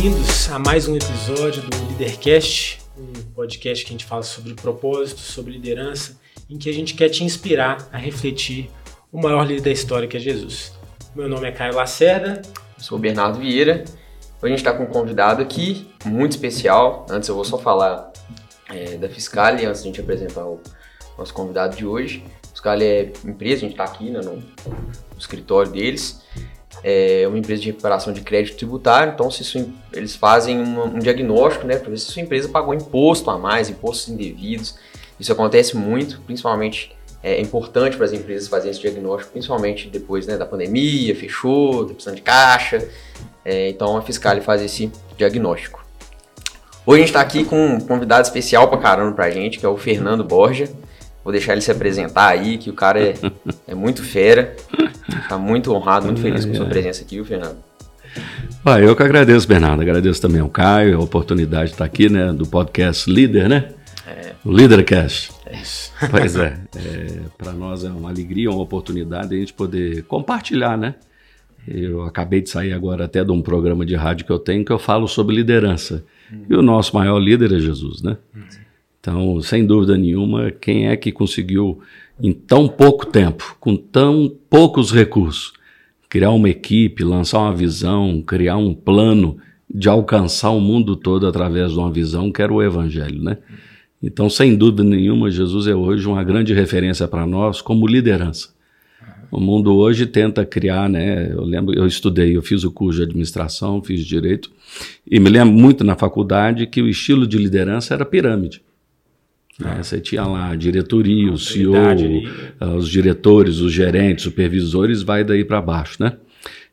bem-vindos a mais um episódio do Leadercast, um podcast que a gente fala sobre propósito, sobre liderança, em que a gente quer te inspirar a refletir o maior líder da história que é Jesus. Meu nome é Caio Lacerda. Eu sou o Bernardo Vieira. Hoje a gente está com um convidado aqui muito especial. Antes eu vou só falar é, da Fiscale, antes de a gente apresentar o nosso convidado de hoje. Fiscale é empresa, a gente está aqui né, no, no escritório deles é uma empresa de recuperação de crédito tributário, então se sua, eles fazem um, um diagnóstico né, para ver se sua empresa pagou imposto a mais, impostos indevidos. Isso acontece muito, principalmente é importante para as empresas fazerem esse diagnóstico, principalmente depois né, da pandemia, fechou, tá precisando de caixa. É, então a Fiscale faz esse diagnóstico. Hoje a gente está aqui com um convidado especial para caramba para a gente, que é o Fernando Borja. Vou deixar ele se apresentar aí, que o cara é, é muito fera. Tá muito honrado, muito feliz com a sua presença aqui, viu, Fernando? Ah, eu que agradeço, Bernardo. Agradeço também ao Caio, a oportunidade de estar aqui, né, do podcast Líder, né? É. O Leadercast. É isso. Pois é, é para nós é uma alegria, uma oportunidade a gente poder compartilhar, né? Eu acabei de sair agora até de um programa de rádio que eu tenho que eu falo sobre liderança. Hum. E o nosso maior líder é Jesus, né? Hum. Então, sem dúvida nenhuma, quem é que conseguiu, em tão pouco tempo, com tão poucos recursos, criar uma equipe, lançar uma visão, criar um plano de alcançar o mundo todo através de uma visão que era o Evangelho, né? Então, sem dúvida nenhuma, Jesus é hoje uma grande referência para nós como liderança. O mundo hoje tenta criar, né? Eu lembro, eu estudei, eu fiz o curso de administração, fiz direito, e me lembro muito na faculdade que o estilo de liderança era pirâmide. Né? Você tinha lá a diretoria, o CEO, uh, os diretores, os gerentes, supervisores, vai daí para baixo, né?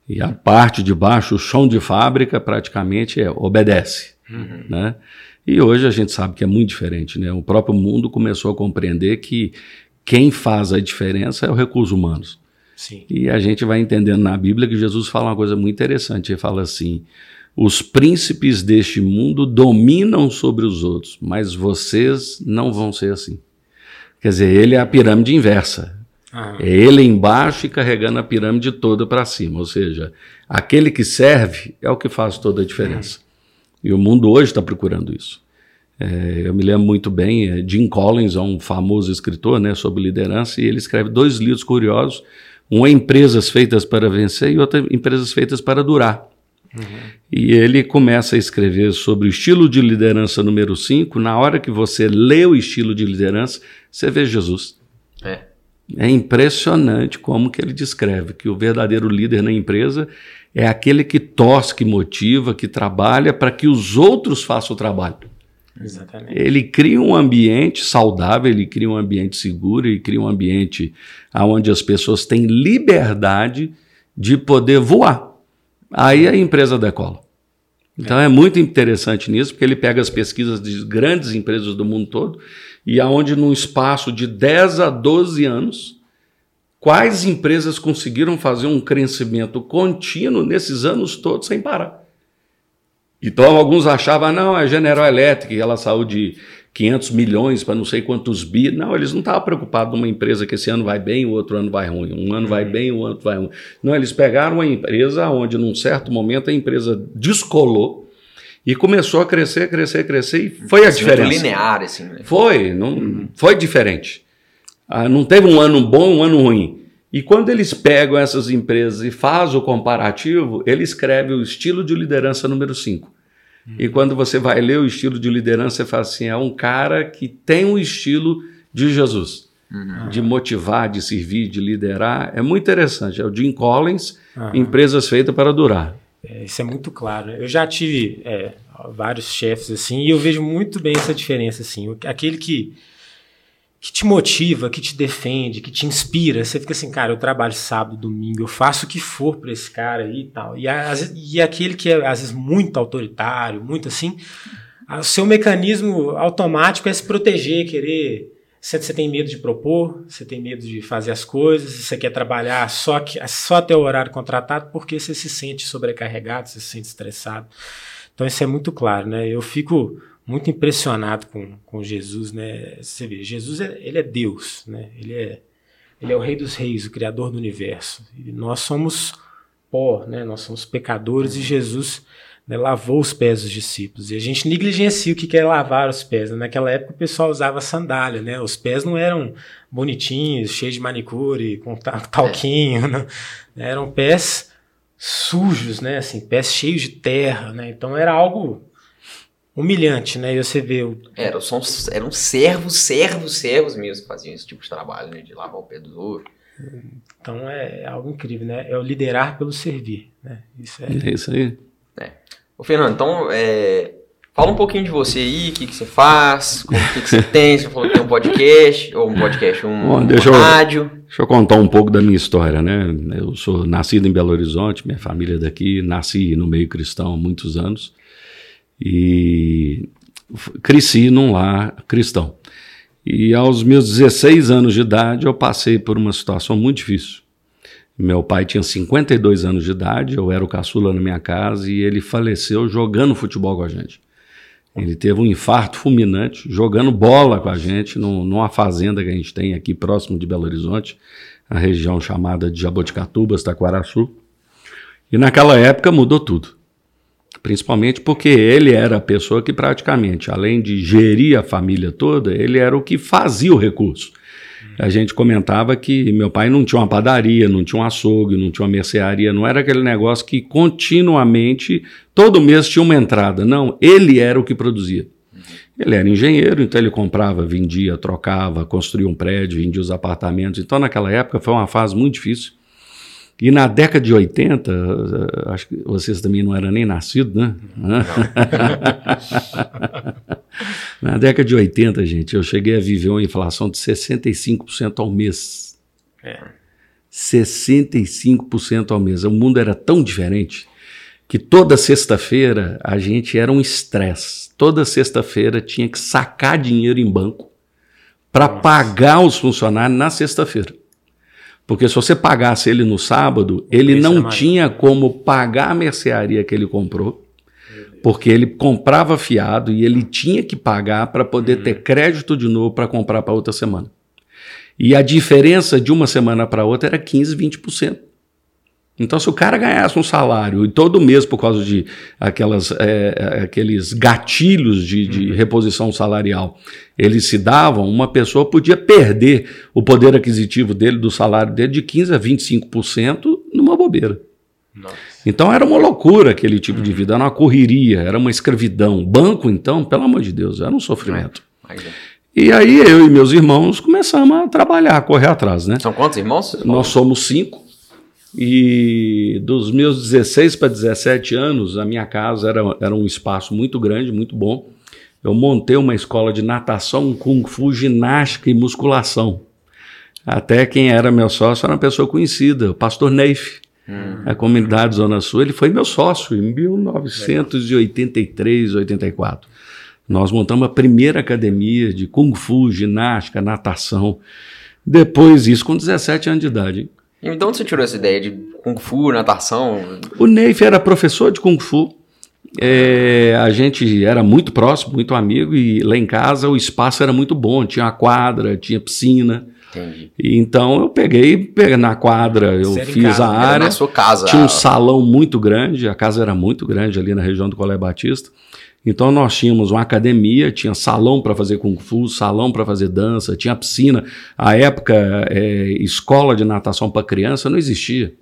E a parte de baixo, o chão de fábrica, praticamente é, obedece, uhum. né? E hoje a gente sabe que é muito diferente, né? O próprio mundo começou a compreender que quem faz a diferença é o recurso humanos. Sim. E a gente vai entendendo na Bíblia que Jesus fala uma coisa muito interessante. Ele fala assim: os príncipes deste mundo dominam sobre os outros, mas vocês não vão ser assim. Quer dizer, ele é a pirâmide inversa. Ah. É ele embaixo e carregando a pirâmide toda para cima. Ou seja, aquele que serve é o que faz toda a diferença. E o mundo hoje está procurando isso. É, eu me lembro muito bem, é, Jim Collins é um famoso escritor né, sobre liderança e ele escreve dois livros curiosos. Um é Empresas Feitas para Vencer e outro é Empresas Feitas para Durar. Uhum. E ele começa a escrever sobre o estilo de liderança número 5. Na hora que você lê o estilo de liderança, você vê Jesus. É. É impressionante como que ele descreve que o verdadeiro líder na empresa é aquele que torce, que motiva, que trabalha para que os outros façam o trabalho. Exatamente. Ele cria um ambiente saudável, ele cria um ambiente seguro, ele cria um ambiente onde as pessoas têm liberdade de poder voar. Aí a empresa decola. Então é. é muito interessante nisso, porque ele pega as pesquisas de grandes empresas do mundo todo e aonde num espaço de 10 a 12 anos, quais empresas conseguiram fazer um crescimento contínuo nesses anos todos sem parar. Então alguns achavam, não, a General Electric, ela saiu de 500 milhões para não sei quantos bi. Não, eles não estavam preocupados numa empresa que esse ano vai bem, o outro ano vai ruim. Um ano vai uhum. bem, o outro vai ruim. Não, eles pegaram uma empresa onde, num certo momento, a empresa descolou e começou a crescer, crescer, crescer e foi a diferença. linear, assim. Né? Foi, não, uhum. foi diferente. Ah, não teve um ano bom, um ano ruim. E quando eles pegam essas empresas e fazem o comparativo, ele escreve o estilo de liderança número 5. Uhum. E quando você vai ler o estilo de liderança, você fala assim: é um cara que tem um estilo de Jesus. Uhum. De motivar, de servir, de liderar. É muito interessante. É o Jim Collins, uhum. Empresas Feitas para Durar. É, isso é muito claro. Eu já tive é, vários chefes assim, e eu vejo muito bem essa diferença. Assim. Aquele que que te motiva, que te defende, que te inspira. Você fica assim, cara, eu trabalho sábado, domingo, eu faço o que for para esse cara aí e tal. E, e aquele que é, às vezes, muito autoritário, muito assim, o seu mecanismo automático é se proteger, querer. Você, você tem medo de propor, você tem medo de fazer as coisas, você quer trabalhar só, que, só até o horário contratado porque você se sente sobrecarregado, você se sente estressado. Então, isso é muito claro, né? Eu fico muito impressionado com, com Jesus, né? Você vê, Jesus é, ele é Deus, né? Ele é, ele é o Rei dos Reis, o Criador do Universo. E nós somos pó, né? Nós somos pecadores e Jesus né, lavou os pés dos discípulos. E a gente negligencia o que é lavar os pés. Né? Naquela época o pessoal usava sandália, né? Os pés não eram bonitinhos, cheios de manicure, com talquinho, né? eram pés sujos, né? Assim, pés cheios de terra, né? Então era algo humilhante, né? E você vê o... Era, são, eram servos, servos, servos mesmo que faziam esse tipo de trabalho, né? De lavar o pé dos outros. Então é algo incrível, né? É o liderar pelo servir, né? Isso é, é isso aí. É. Ô, Fernando, então, é, fala um pouquinho de você aí, o que, que você faz, o que, que você tem, você falou que tem um podcast, ou um podcast, um, Bom, deixa um eu, rádio. Deixa eu contar um pouco da minha história, né? Eu sou nascido em Belo Horizonte, minha família é daqui, nasci no meio cristão há muitos anos e cresci num lar cristão. E aos meus 16 anos de idade eu passei por uma situação muito difícil. Meu pai tinha 52 anos de idade, eu era o caçula na minha casa e ele faleceu jogando futebol com a gente. Ele teve um infarto fulminante jogando bola com a gente numa fazenda que a gente tem aqui próximo de Belo Horizonte, a região chamada de Jaboticatubas, Taquaraçu. E naquela época mudou tudo. Principalmente porque ele era a pessoa que praticamente, além de gerir a família toda, ele era o que fazia o recurso. A gente comentava que meu pai não tinha uma padaria, não tinha um açougue, não tinha uma mercearia, não era aquele negócio que continuamente, todo mês tinha uma entrada. Não, ele era o que produzia. Ele era engenheiro, então ele comprava, vendia, trocava, construía um prédio, vendia os apartamentos. Então, naquela época, foi uma fase muito difícil. E na década de 80, eh, acho que vocês também não eram nem nascidos, né? na década de 80, gente, eu cheguei a viver uma inflação de 65% ao mês. É. 65% ao mês. O mundo era tão diferente que toda sexta-feira a gente era um estresse. Toda sexta-feira tinha que sacar dinheiro em banco para pagar os funcionários na sexta-feira. Porque se você pagasse ele no sábado, ele não tinha como pagar a mercearia que ele comprou, porque ele comprava fiado e ele tinha que pagar para poder uhum. ter crédito de novo para comprar para outra semana. E a diferença de uma semana para outra era 15, 20%. Então, se o cara ganhasse um salário e todo mês, por causa de aquelas, é, é, aqueles gatilhos de, de uhum. reposição salarial, eles se davam, uma pessoa podia perder o poder aquisitivo dele, do salário dele, de 15% a 25% numa bobeira. Nossa. Então era uma loucura aquele tipo de uhum. vida, era uma correria, era uma escravidão. Banco, então, pelo amor de Deus, era um sofrimento. É. E aí eu e meus irmãos começamos a trabalhar, a correr atrás, né? São quantos irmãos? Nós somos cinco. E dos meus 16 para 17 anos, a minha casa era, era um espaço muito grande, muito bom. Eu montei uma escola de natação, kung fu, ginástica e musculação. Até quem era meu sócio era uma pessoa conhecida, o pastor Neif, hum. a comunidade Zona Sul. Ele foi meu sócio em 1983, 84. Nós montamos a primeira academia de kung fu, ginástica, natação. Depois isso com 17 anos de idade. E de onde você tirou essa ideia de Kung Fu, natação? O Neif era professor de Kung Fu. É, a gente era muito próximo, muito amigo, e lá em casa o espaço era muito bom. Tinha a quadra, tinha piscina. Entendi. E então eu peguei, peguei na quadra, eu Sério fiz a área. Na sua casa. Tinha um salão muito grande, a casa era muito grande ali na região do Colé Batista. Então nós tínhamos uma academia, tinha salão para fazer kung fu, salão para fazer dança, tinha piscina. A época, é, escola de natação para criança não existia.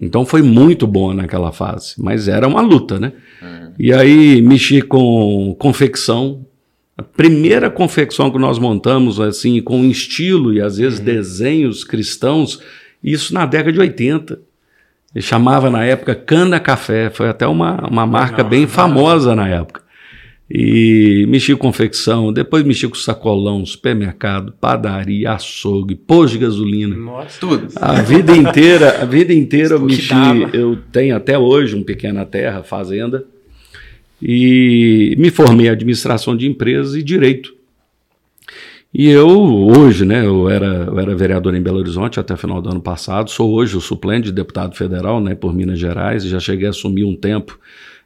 Então foi muito bom naquela fase, mas era uma luta, né? Uhum. E aí mexi com confecção. A primeira confecção que nós montamos, assim, com estilo e às vezes uhum. desenhos cristãos, isso na década de 80. Ele chamava na época Cana Café, foi até uma, uma marca não, bem famosa na época. E mexi com confecção, depois mexi com sacolão, supermercado, padaria, açougue, pôs de gasolina. Nossa, tudo. A vida inteira, a vida inteira eu mexi, eu tenho até hoje um pequena terra, fazenda, e me formei em administração de empresas e direito. E eu, hoje, né, eu era, eu era vereador em Belo Horizonte até o final do ano passado, sou hoje o suplente de deputado federal, né, por Minas Gerais, já cheguei a assumir um tempo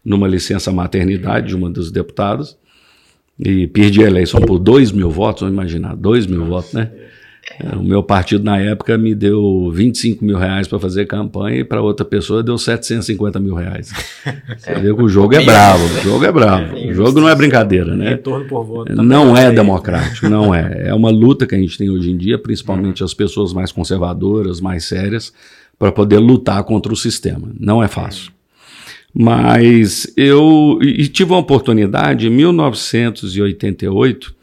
numa licença maternidade de uma dos deputados, e perdi a eleição por dois mil votos, vamos imaginar, dois mil votos, né? O meu partido, na época, me deu 25 mil reais para fazer campanha e para outra pessoa deu 750 mil reais. Você vê que o jogo é bravo, o jogo é bravo. O jogo não é brincadeira, né? Retorno por voto. Não é democrático, não é. É uma luta que a gente tem hoje em dia, principalmente as pessoas mais conservadoras, mais sérias, para poder lutar contra o sistema. Não é fácil. Mas eu e tive uma oportunidade em 1988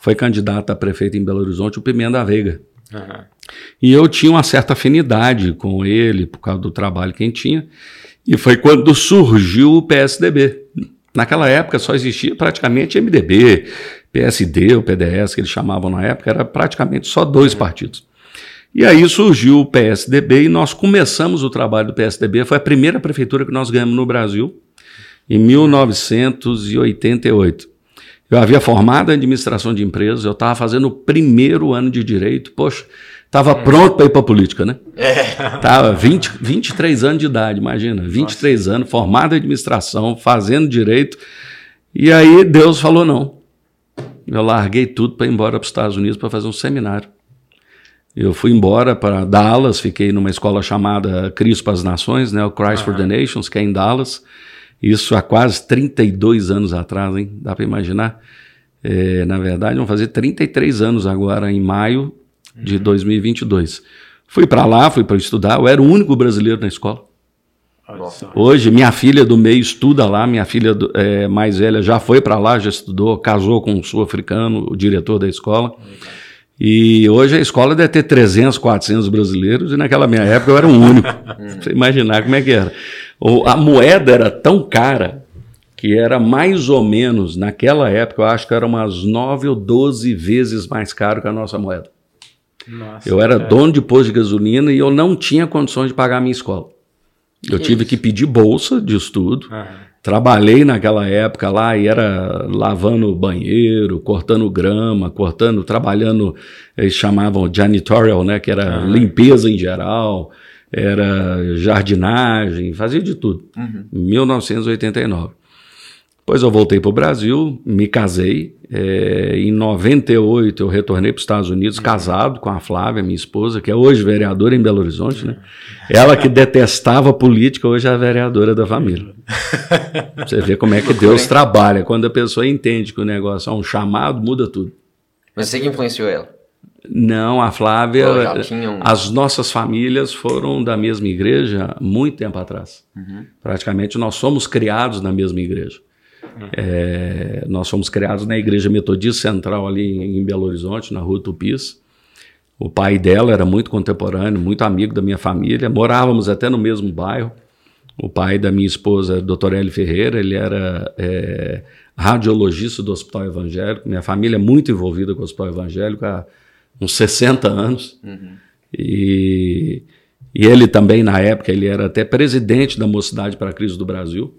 foi candidato a prefeito em Belo Horizonte, o Pimenta Veiga. Uhum. E eu tinha uma certa afinidade com ele, por causa do trabalho que ele tinha. E foi quando surgiu o PSDB. Naquela época só existia praticamente MDB, PSD, o PDS, que eles chamavam na época, era praticamente só dois partidos. E aí surgiu o PSDB e nós começamos o trabalho do PSDB. Foi a primeira prefeitura que nós ganhamos no Brasil, em 1988. Eu havia formado em administração de empresas, eu estava fazendo o primeiro ano de direito. Poxa, estava hum. pronto para ir para a política, né? É. Tava 20, 23 anos de idade, imagina. 23 Nossa. anos, formado em administração, fazendo direito. E aí Deus falou não. Eu larguei tudo para ir embora para os Estados Unidos para fazer um seminário. Eu fui embora para Dallas, fiquei numa escola chamada Cristo para as Nações, né, o Christ for the Nations, que é em Dallas. Isso há quase 32 anos atrás, hein? Dá para imaginar? É, na verdade, vão fazer 33 anos agora, em maio de 2022. Uhum. Fui para lá, fui para estudar. Eu era o único brasileiro na escola. Hoje, minha filha do meio estuda lá. Minha filha do, é, mais velha já foi para lá, já estudou, casou com um sul-africano, o diretor da escola. E hoje a escola deve ter 300, 400 brasileiros, e naquela minha época eu era o único. Você imaginar como é que era. A moeda era tão cara que era mais ou menos, naquela época, eu acho que era umas 9 ou 12 vezes mais caro que a nossa moeda. Nossa, eu era é. dono de posto de gasolina e eu não tinha condições de pagar a minha escola. Eu que tive isso? que pedir bolsa de estudo. Trabalhei naquela época lá e era lavando banheiro, cortando grama, cortando, trabalhando, eles chamavam janitorial, né, que era limpeza em geral era jardinagem, fazia de tudo. Uhum. 1989. Depois eu voltei para o Brasil, me casei. É, em 98 eu retornei para os Estados Unidos, uhum. casado com a Flávia, minha esposa, que é hoje vereadora em Belo Horizonte, né? Ela que detestava política, hoje é a vereadora da família. Você vê como é que Deus trabalha. Quando a pessoa entende que o negócio é um chamado, muda tudo. Mas você que influenciou ela? Não, a Flávia. Tinham... As nossas famílias foram da mesma igreja muito tempo atrás. Uhum. Praticamente nós somos criados na mesma igreja. Uhum. É, nós fomos criados na Igreja Metodista Central, ali em Belo Horizonte, na Rua Tupis. O pai dela era muito contemporâneo, muito amigo da minha família. Morávamos até no mesmo bairro. O pai da minha esposa, Dr. L. Ferreira, ele era é, radiologista do Hospital Evangélico. Minha família é muito envolvida com o Hospital Evangélico há uns 60 anos. Uhum. E, e ele também, na época, ele era até presidente da Mocidade para a Crise do Brasil.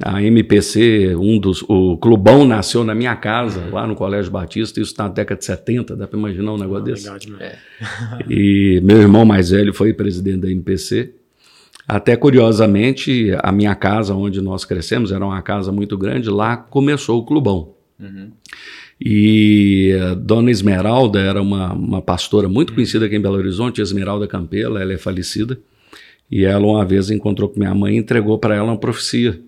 A MPC, um dos. O Clubão nasceu na minha casa, lá no Colégio Batista, isso na década de 70, dá para imaginar um negócio desse? É. E meu irmão mais velho foi presidente da MPC. Até curiosamente, a minha casa, onde nós crescemos, era uma casa muito grande, lá começou o Clubão. Uhum. E a Dona Esmeralda era uma, uma pastora muito conhecida aqui em Belo Horizonte, Esmeralda Campela, ela é falecida. E ela uma vez encontrou com minha mãe e entregou para ela uma profecia,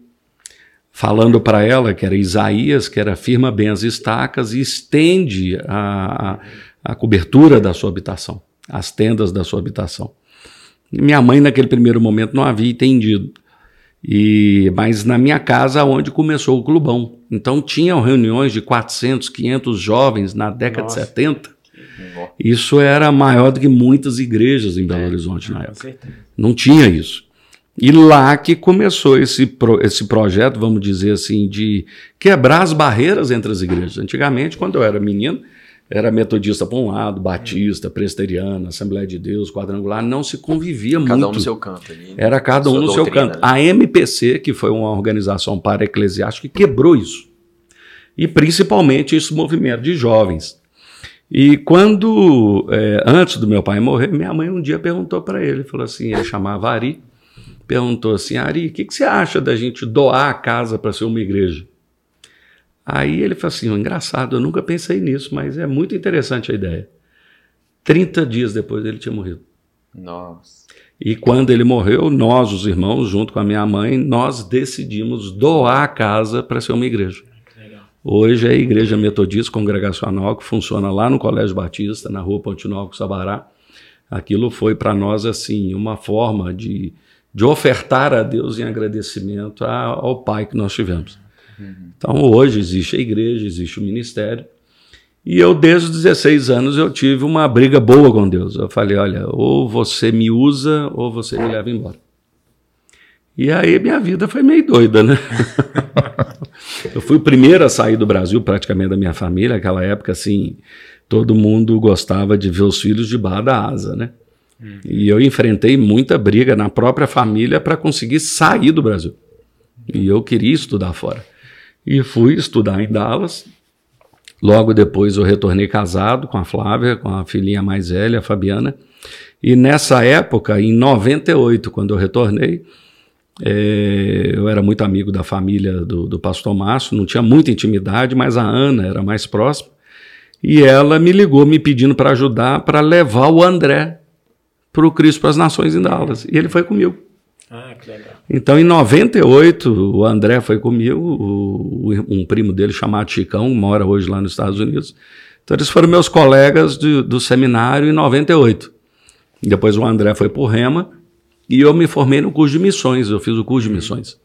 falando para ela que era Isaías, que era firma bem as estacas e estende a, a, a cobertura da sua habitação, as tendas da sua habitação. E minha mãe, naquele primeiro momento, não havia entendido. E, mas na minha casa, onde começou o clubão. Então tinham reuniões de 400, 500 jovens na década Nossa. de 70. Isso era maior do que muitas igrejas em Belo é, Horizonte na época. Não tinha isso. E lá que começou esse, pro, esse projeto, vamos dizer assim, de quebrar as barreiras entre as igrejas. Antigamente, quando eu era menino, era metodista para um lado, batista, presbiteriana, Assembleia de Deus, quadrangular, não se convivia cada muito. Cada um no seu canto. Ali, era cada um no doutrina, seu canto. Né? A MPC, que foi uma organização para-eclesiástica, que quebrou isso. E principalmente esse movimento de jovens. E quando, é, antes do meu pai morrer, minha mãe um dia perguntou para ele, falou assim, ele chamava Ari, perguntou assim, Ari, o que, que você acha da gente doar a casa para ser uma igreja? Aí ele falou assim: engraçado, eu nunca pensei nisso, mas é muito interessante a ideia. 30 dias depois ele tinha morrido. Nossa. E quando ele morreu, nós, os irmãos, junto com a minha mãe, nós decidimos doar a casa para ser uma igreja. Hoje é a Igreja Metodista Congregacional que funciona lá no Colégio Batista, na rua Ponte Nova, Sabará. Aquilo foi para nós assim uma forma de, de ofertar a Deus em agradecimento ao Pai que nós tivemos. Uhum. Então hoje existe a igreja, existe o ministério. E eu, desde os 16 anos, eu tive uma briga boa com Deus. Eu falei: olha, ou você me usa, ou você me leva embora. E aí minha vida foi meio doida, né? eu fui o primeiro a sair do Brasil, praticamente da minha família. Naquela época, assim, todo mundo gostava de ver os filhos debaixo da asa, né? Hum. E eu enfrentei muita briga na própria família para conseguir sair do Brasil. E eu queria estudar fora. E fui estudar em Dallas, Logo depois eu retornei casado com a Flávia, com a filhinha mais velha, a Fabiana. E nessa época, em 98, quando eu retornei, é, eu era muito amigo da família do, do pastor Márcio, não tinha muita intimidade, mas a Ana era mais próxima. E ela me ligou me pedindo para ajudar para levar o André para o Cristo para as Nações em Dallas. E ele foi comigo. Ah, que legal. Então, em 98, o André foi comigo, o, um primo dele chamado Chicão, mora hoje lá nos Estados Unidos. Então, eles foram meus colegas do, do seminário em 98. Depois o André foi para o Rema e eu me formei no curso de missões. Eu fiz o curso de missões.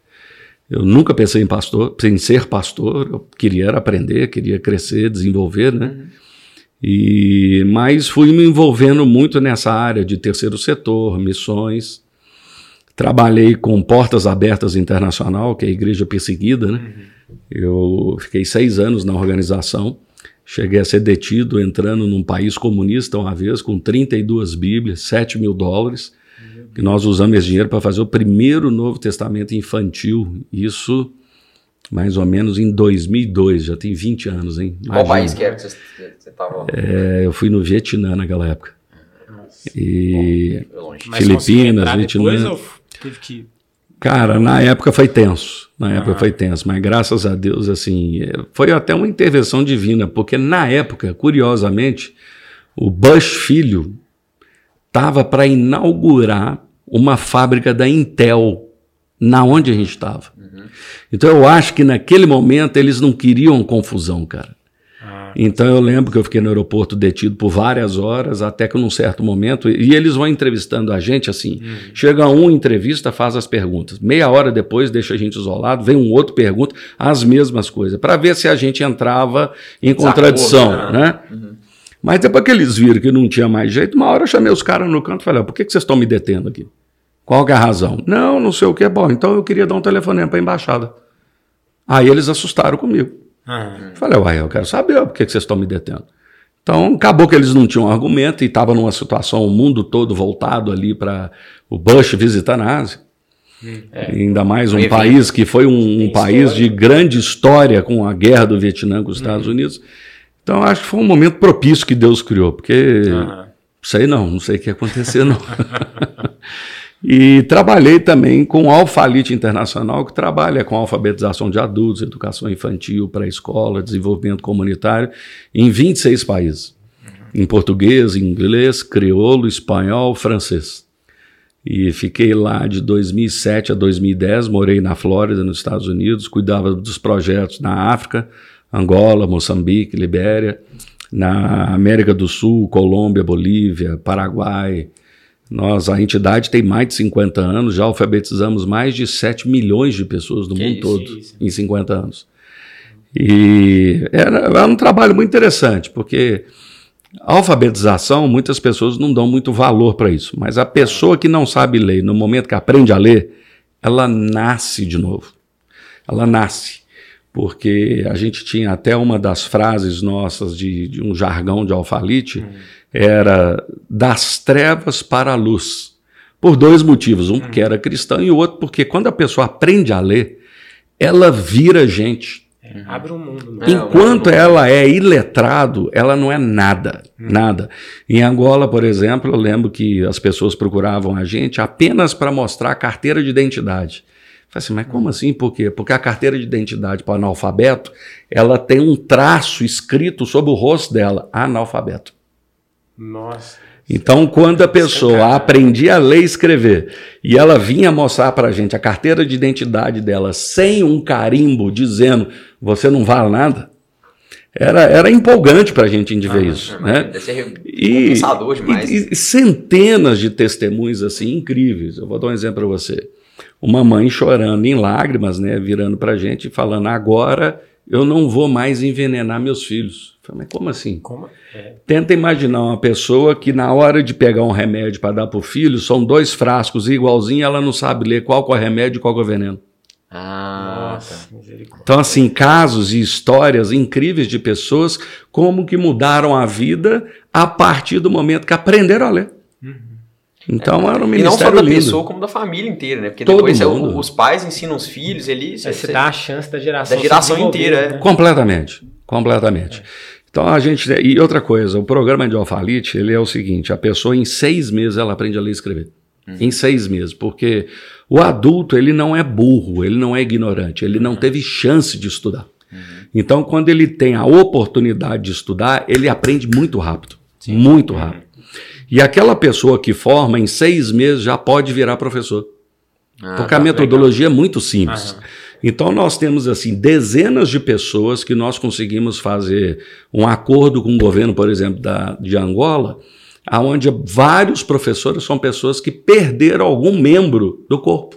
Eu nunca pensei em pastor, em ser pastor. Eu queria aprender, queria crescer, desenvolver, né? Uhum. E mas fui me envolvendo muito nessa área de terceiro setor, missões. Trabalhei com Portas Abertas Internacional, que é a igreja perseguida, né? Uhum. Eu fiquei seis anos na organização. Cheguei a ser detido entrando num país comunista uma vez, com 32 Bíblias, 7 mil dólares. Que nós usamos esse dinheiro para fazer o primeiro Novo Testamento infantil. Isso mais ou menos em 2002, já tem 20 anos, hein? Imagina. Qual país que era que você estava? É, eu fui no Vietnã naquela época. Nossa. E Bom, Filipinas, Vietnã. Teve que. Cara, na época foi tenso. Na época ah. foi tenso, mas graças a Deus, assim, foi até uma intervenção divina, porque na época, curiosamente, o Bush filho estava para inaugurar uma fábrica da Intel na onde a gente estava. Uhum. Então eu acho que naquele momento eles não queriam confusão, cara. Então eu lembro que eu fiquei no aeroporto detido por várias horas, até que num certo momento, e eles vão entrevistando a gente assim. Uhum. Chega um, entrevista, faz as perguntas. Meia hora depois, deixa a gente isolado, vem um outro, pergunta as mesmas coisas, para ver se a gente entrava em contradição, né? né? Uhum. Mas depois que eles viram que não tinha mais jeito, uma hora eu chamei os caras no canto e falei: por que, que vocês estão me detendo aqui? Qual é a razão? Não, não sei o que é bom. Então eu queria dar um telefonema para a embaixada. Aí eles assustaram comigo. Uhum. Falei, uai, eu quero saber por que vocês estão me detendo. Então, acabou que eles não tinham argumento e estava numa situação, o mundo todo voltado ali para o Bush visitando a Ásia. É. Ainda mais um país que foi um, um país de grande história com a guerra do Vietnã com os Estados uhum. Unidos. Então, acho que foi um momento propício que Deus criou, porque uhum. sei não, não sei o que ia acontecer, não. E trabalhei também com Alfalite Internacional, que trabalha com alfabetização de adultos, educação infantil, pré-escola, desenvolvimento comunitário, em 26 países. Uhum. Em português, inglês, crioulo, espanhol, francês. E fiquei lá de 2007 a 2010, morei na Flórida, nos Estados Unidos, cuidava dos projetos na África, Angola, Moçambique, Libéria, na América do Sul, Colômbia, Bolívia, Paraguai, nós, a entidade tem mais de 50 anos, já alfabetizamos mais de 7 milhões de pessoas do que mundo isso, todo isso. em 50 anos. E era, era, um trabalho muito interessante, porque a alfabetização, muitas pessoas não dão muito valor para isso, mas a pessoa que não sabe ler, no momento que aprende a ler, ela nasce de novo. Ela nasce. Porque a gente tinha até uma das frases nossas de, de um jargão de alfalite. Hum era das trevas para a luz. Por dois motivos. Um porque era cristão e o outro porque quando a pessoa aprende a ler, ela vira gente. É, abre um mundo. Né? Enquanto ela é iletrado, ela não é nada, hum. nada. Em Angola, por exemplo, eu lembro que as pessoas procuravam a gente apenas para mostrar a carteira de identidade. Falei assim, mas como assim? Por quê? Porque a carteira de identidade para analfabeto, ela tem um traço escrito sobre o rosto dela, analfabeto. Nossa. Então, quando a pessoa aprendia a ler e escrever e ela vinha mostrar para a gente a carteira de identidade dela sem um carimbo dizendo você não vale nada, era, era empolgante para a gente ver ah, isso. Né? E, e, e, centenas de testemunhos assim incríveis. Eu vou dar um exemplo para você. Uma mãe chorando em lágrimas, né, virando para a gente e falando: agora eu não vou mais envenenar meus filhos. Falei, mas como assim? Como? É. Tenta imaginar uma pessoa que na hora de pegar um remédio para dar para o filho, são dois frascos igualzinhos, ela não sabe ler qual é o remédio e qual é o veneno. Ah, Nossa, então assim, casos e histórias incríveis de pessoas como que mudaram a vida a partir do momento que aprenderam a ler. Uhum. Então era um ministério E não só da lindo. pessoa, como da família inteira, né? Porque Todo depois é mundo. os pais ensinam os filhos, eles... Você, você dá a chance da geração Da geração inteira, é. Completamente, completamente. É. Então a gente. E outra coisa, o programa de Alphalite, ele é o seguinte: a pessoa em seis meses ela aprende a ler e escrever. Uhum. Em seis meses, porque o adulto ele não é burro, ele não é ignorante, ele não uhum. teve chance de estudar. Uhum. Então, quando ele tem a oportunidade de estudar, ele aprende muito rápido. Sim. Muito uhum. rápido. E aquela pessoa que forma, em seis meses, já pode virar professor. Ah, porque tá a metodologia legal. é muito simples. Então nós temos assim dezenas de pessoas que nós conseguimos fazer um acordo com o governo, por exemplo, da, de Angola, aonde vários professores são pessoas que perderam algum membro do corpo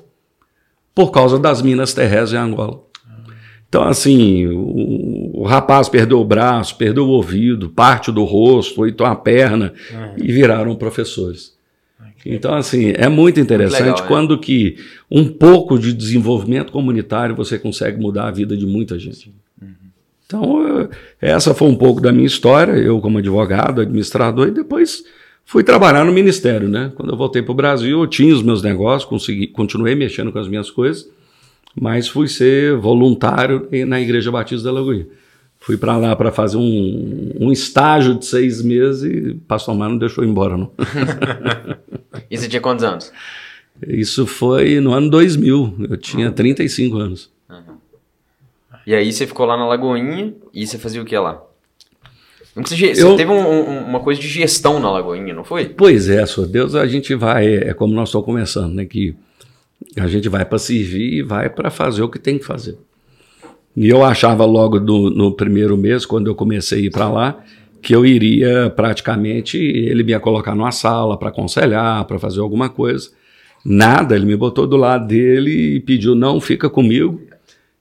por causa das minas terrestres em Angola. Então, assim, o, o, rapaz perdeu o braço, perdeu o ouvido, parte do rosto, ou então a perna, uhum. e viraram professores. Então, assim, é muito interessante muito legal, é. quando é. que um pouco de desenvolvimento comunitário você consegue mudar a vida de muita gente. Uhum. Então, essa foi um pouco da minha história, eu como advogado, administrador, e depois fui trabalhar no ministério, né? Quando eu voltei para o Brasil, eu tinha os meus negócios, consegui, continuei mexendo com as minhas coisas, mas fui ser voluntário na Igreja Batista da Lagoinha. Fui para lá para fazer um, um, estágio de seis meses e o pastor Mar não deixou embora, não. e você tinha quantos anos? Isso foi no ano 2000. Eu tinha 35 anos. Uhum. E aí você ficou lá na Lagoinha e você fazia o que lá? Você, você eu... teve um, um, uma coisa de gestão na Lagoinha, não foi? Pois é, só Deus, a gente vai, é como nós estamos começando, né? Que a gente vai para servir e vai para fazer o que tem que fazer. E eu achava logo no, no primeiro mês, quando eu comecei a ir para lá, que eu iria praticamente, ele me ia colocar numa sala para aconselhar, para fazer alguma coisa. Nada, ele me botou do lado dele e pediu: não, fica comigo.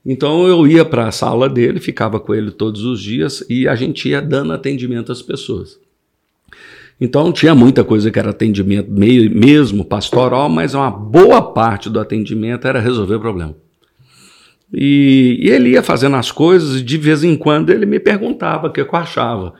Então eu ia para a sala dele, ficava com ele todos os dias e a gente ia dando atendimento às pessoas. Então tinha muita coisa que era atendimento meio, mesmo pastoral, mas uma boa parte do atendimento era resolver o problema. E, e, ele ia fazendo as coisas e de vez em quando ele me perguntava o que eu achava.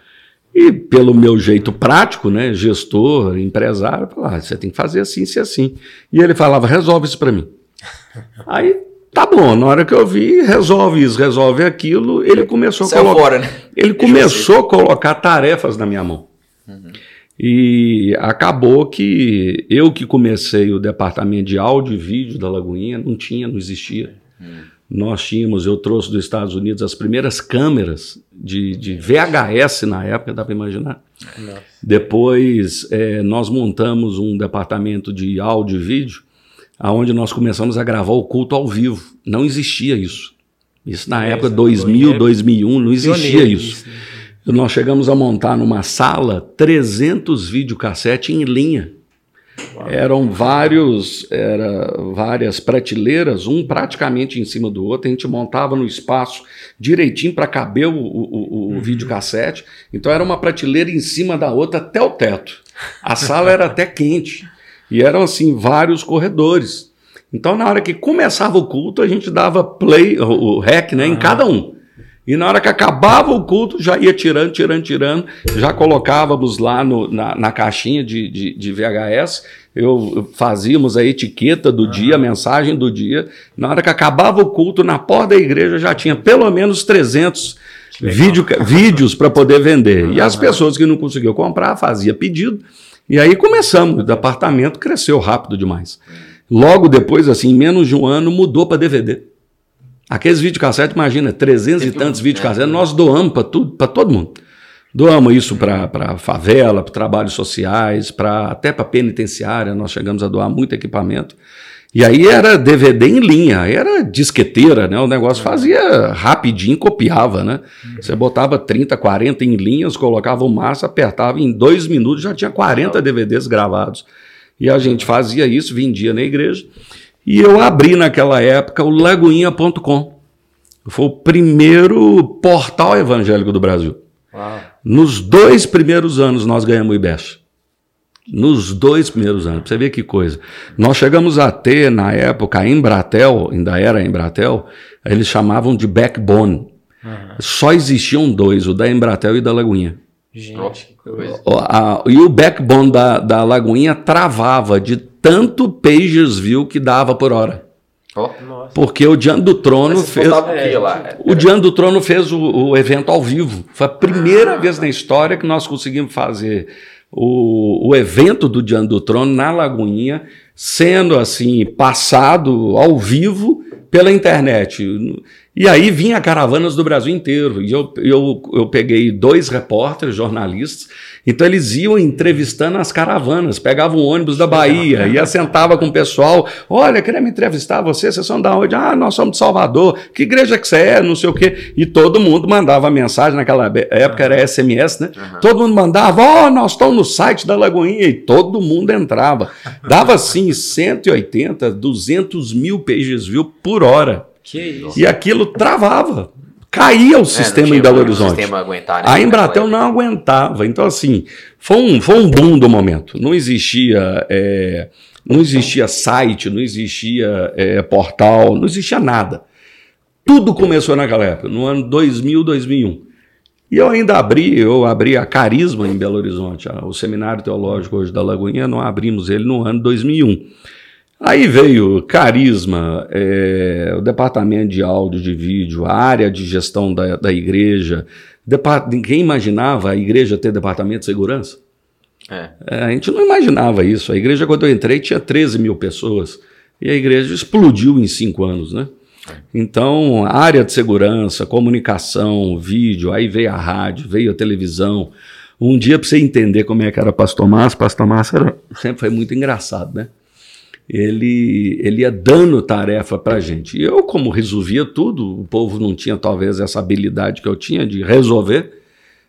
E pelo meu jeito prático, né, gestor, empresário, eu falava, ah, você tem que fazer assim, se assim. E ele falava, resolve isso para mim. Aí, tá bom, na hora que eu vi, resolve isso, resolve aquilo, ele começou a colocar, fora, né? ele começou a colocar tarefas na minha mão. Uhum. E acabou que eu que comecei o departamento de áudio e vídeo da Lagoinha, não tinha, não existia. Uhum nós tínhamos, eu trouxe dos Estados Unidos as primeiras câmeras de, de VHS na época, dá para imaginar. Nossa. Depois é, nós montamos um departamento de áudio e vídeo, aonde nós começamos a gravar o culto ao vivo. Não existia isso. Isso na é, época 2000, 2001, não existia isso. Né? Nós chegamos a montar numa sala 300 videocassetes em linha. Eram vários, era, várias prateleiras, um praticamente em cima do outro. A gente montava no espaço direitinho para caber o, o, o uhum. videocassete. Então era uma prateleira em cima da outra até o teto. A sala era até quente. E eram assim vários corredores. Então na hora que começava o culto, a gente dava play, o, rec, né, uhum. em cada um. E na hora que acabava o culto, já ia tirando, tirando, tirando, já colocávamos lá no, na, na, caixinha de, de, de, VHS, eu fazíamos a etiqueta do dia, a mensagem do dia. Na hora que acabava o culto, na porta da igreja já tinha pelo menos 300 vídeo, vídeos para poder vender. E as pessoas que não conseguiam comprar, fazia pedido. E aí começamos, o departamento cresceu rápido demais. Logo depois, assim, em menos de um ano, mudou para DVD. Aqueles videocassetes, imagina, 300 e tantos videocassetes, nós doamos para todo mundo. Doamos isso para favela, para trabalhos sociais, pra, até para penitenciária. Nós chegamos a doar muito equipamento. E aí era DVD em linha, era disqueteira, né? O negócio fazia rapidinho, copiava, né? Você botava 30, 40 em linhas, colocava o massa, apertava, em dois minutos já tinha 40 DVDs gravados. E a gente fazia isso, vendia na igreja. E eu abri naquela época o lagoinha.com. Foi o primeiro portal evangélico do Brasil. Uau. Nos dois primeiros anos nós ganhamos o IBES. Nos dois primeiros anos, pra você ver que coisa. Nós chegamos a ter, na época, a Embratel, ainda era a Embratel, eles chamavam de backbone. Uhum. Só existiam dois, o da Embratel e da Lagoinha. Gente, que coisa. O, a, e o backbone da, da Lagoinha travava de tanto pages view que dava por hora. Oh. Porque o Diante do Trono fez. O, o Diante do Trono fez o, o, evento ao vivo. Foi a primeira ah. vez na história que nós conseguimos fazer o, o evento do Diante do Trono na Lagoinha, sendo assim, passado ao vivo pela internet. E aí vinha caravanas do Brasil inteiro. E eu, eu, eu peguei dois repórteres, jornalistas, então eles iam entrevistando as caravanas, pegavam o ônibus da Bahia, ia sentava com o pessoal, olha, queria me entrevistar você, vocês são da onde? Ah, nós somos de Salvador, que igreja que você é, não sei o quê. E todo mundo mandava mensagem, naquela época era SMS, né? Uhum. Todo mundo mandava, ó, oh, nós estamos no site da Lagoinha, e todo mundo entrava. Dava assim 180, 200 mil pages view por hora. Que isso? E aquilo travava caía o é, sistema em Belo Horizonte. Aguentar, né, a Embratel não aguentava. Então, assim, foi um, foi um boom do momento. Não existia, é, não existia site, não existia é, portal, não existia nada. Tudo começou naquela época, no ano 2000, 2001. E eu ainda abri, eu abri a Carisma em Belo Horizonte, o Seminário Teológico hoje da Lagoinha, nós abrimos ele no ano 2001. Aí veio Carisma, é, o departamento de áudio, de vídeo, a área de gestão da, da igreja. Depart... Ninguém imaginava a igreja ter departamento de segurança. É. É, a gente não imaginava isso. A igreja, quando eu entrei, tinha 13 mil pessoas. E a igreja explodiu em cinco anos, né? Então, área de segurança, comunicação, vídeo, aí veio a rádio, veio a televisão. Um dia, para você entender como é que era Pastor Márcio, Pastor Márcio era, sempre foi muito engraçado, né? Ele, ele ia dando tarefa para a gente. E eu, como resolvia tudo, o povo não tinha talvez essa habilidade que eu tinha de resolver.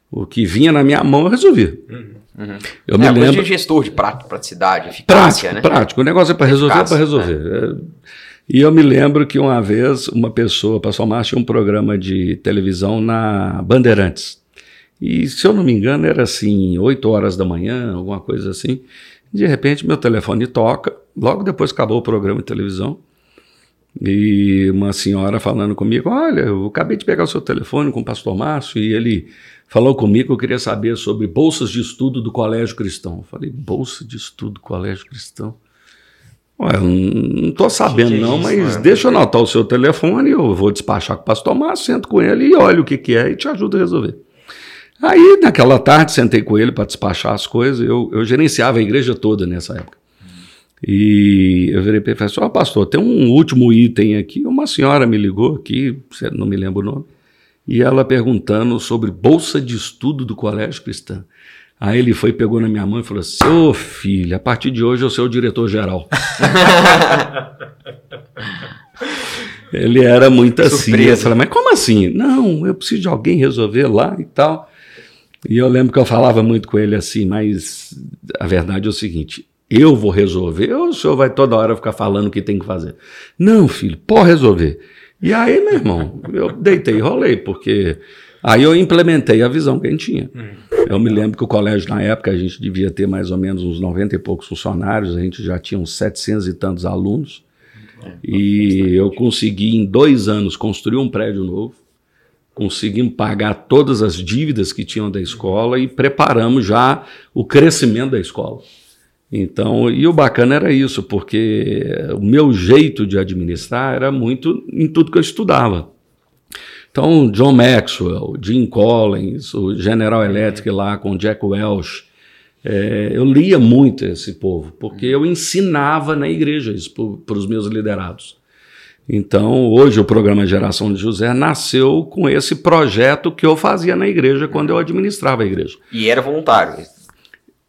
O que vinha na minha mão eu resolvia. Uhum. Eu é, me lembro. de gestor de praticidade, eficácia, prático, né? Prático. O negócio é para resolver, é para resolver. É. E eu me lembro que uma vez uma pessoa, passou mais tinha um programa de televisão na Bandeirantes. E se eu não me engano, era assim, 8 horas da manhã, alguma coisa assim. De repente, meu telefone toca, logo depois acabou o programa de televisão, e uma senhora falando comigo: Olha, eu acabei de pegar o seu telefone com o pastor Márcio e ele falou comigo que eu queria saber sobre bolsas de estudo do Colégio Cristão. Eu falei: Bolsa de estudo do Colégio Cristão? Ué, não estou sabendo, que que é não, isso, mas deixa eu anotar o seu telefone, eu vou despachar com o pastor Márcio, sento com ele e olho o que, que é e te ajudo a resolver. Aí, naquela tarde, sentei com ele para despachar as coisas. Eu, eu gerenciava a igreja toda nessa época. E eu virei para ele e falei assim: Ó, oh, pastor, tem um último item aqui. Uma senhora me ligou aqui, não me lembro o nome, e ela perguntando sobre bolsa de estudo do Colégio Cristão. Aí ele foi, pegou na minha mão e falou Ô filho, a partir de hoje eu sou o diretor-geral. ele era muito assim. Eu falei, mas como assim? Não, eu preciso de alguém resolver lá e tal. E eu lembro que eu falava muito com ele assim, mas a verdade é o seguinte: eu vou resolver ou o senhor vai toda hora ficar falando o que tem que fazer? Não, filho, pode resolver. E aí, meu irmão, eu deitei e rolei, porque aí eu implementei a visão que a gente tinha. Eu me lembro que o colégio, na época, a gente devia ter mais ou menos uns 90 e poucos funcionários, a gente já tinha uns 700 e tantos alunos. E eu consegui, em dois anos, construir um prédio novo conseguimos pagar todas as dívidas que tinham da escola e preparamos já o crescimento da escola. Então, e o bacana era isso, porque o meu jeito de administrar era muito em tudo que eu estudava. Então, John Maxwell, Jim Collins, o General Electric lá com Jack Welch, é, eu lia muito esse povo, porque eu ensinava na igreja isso para os meus liderados. Então, hoje o programa Geração de José nasceu com esse projeto que eu fazia na igreja quando eu administrava a igreja. E era voluntário?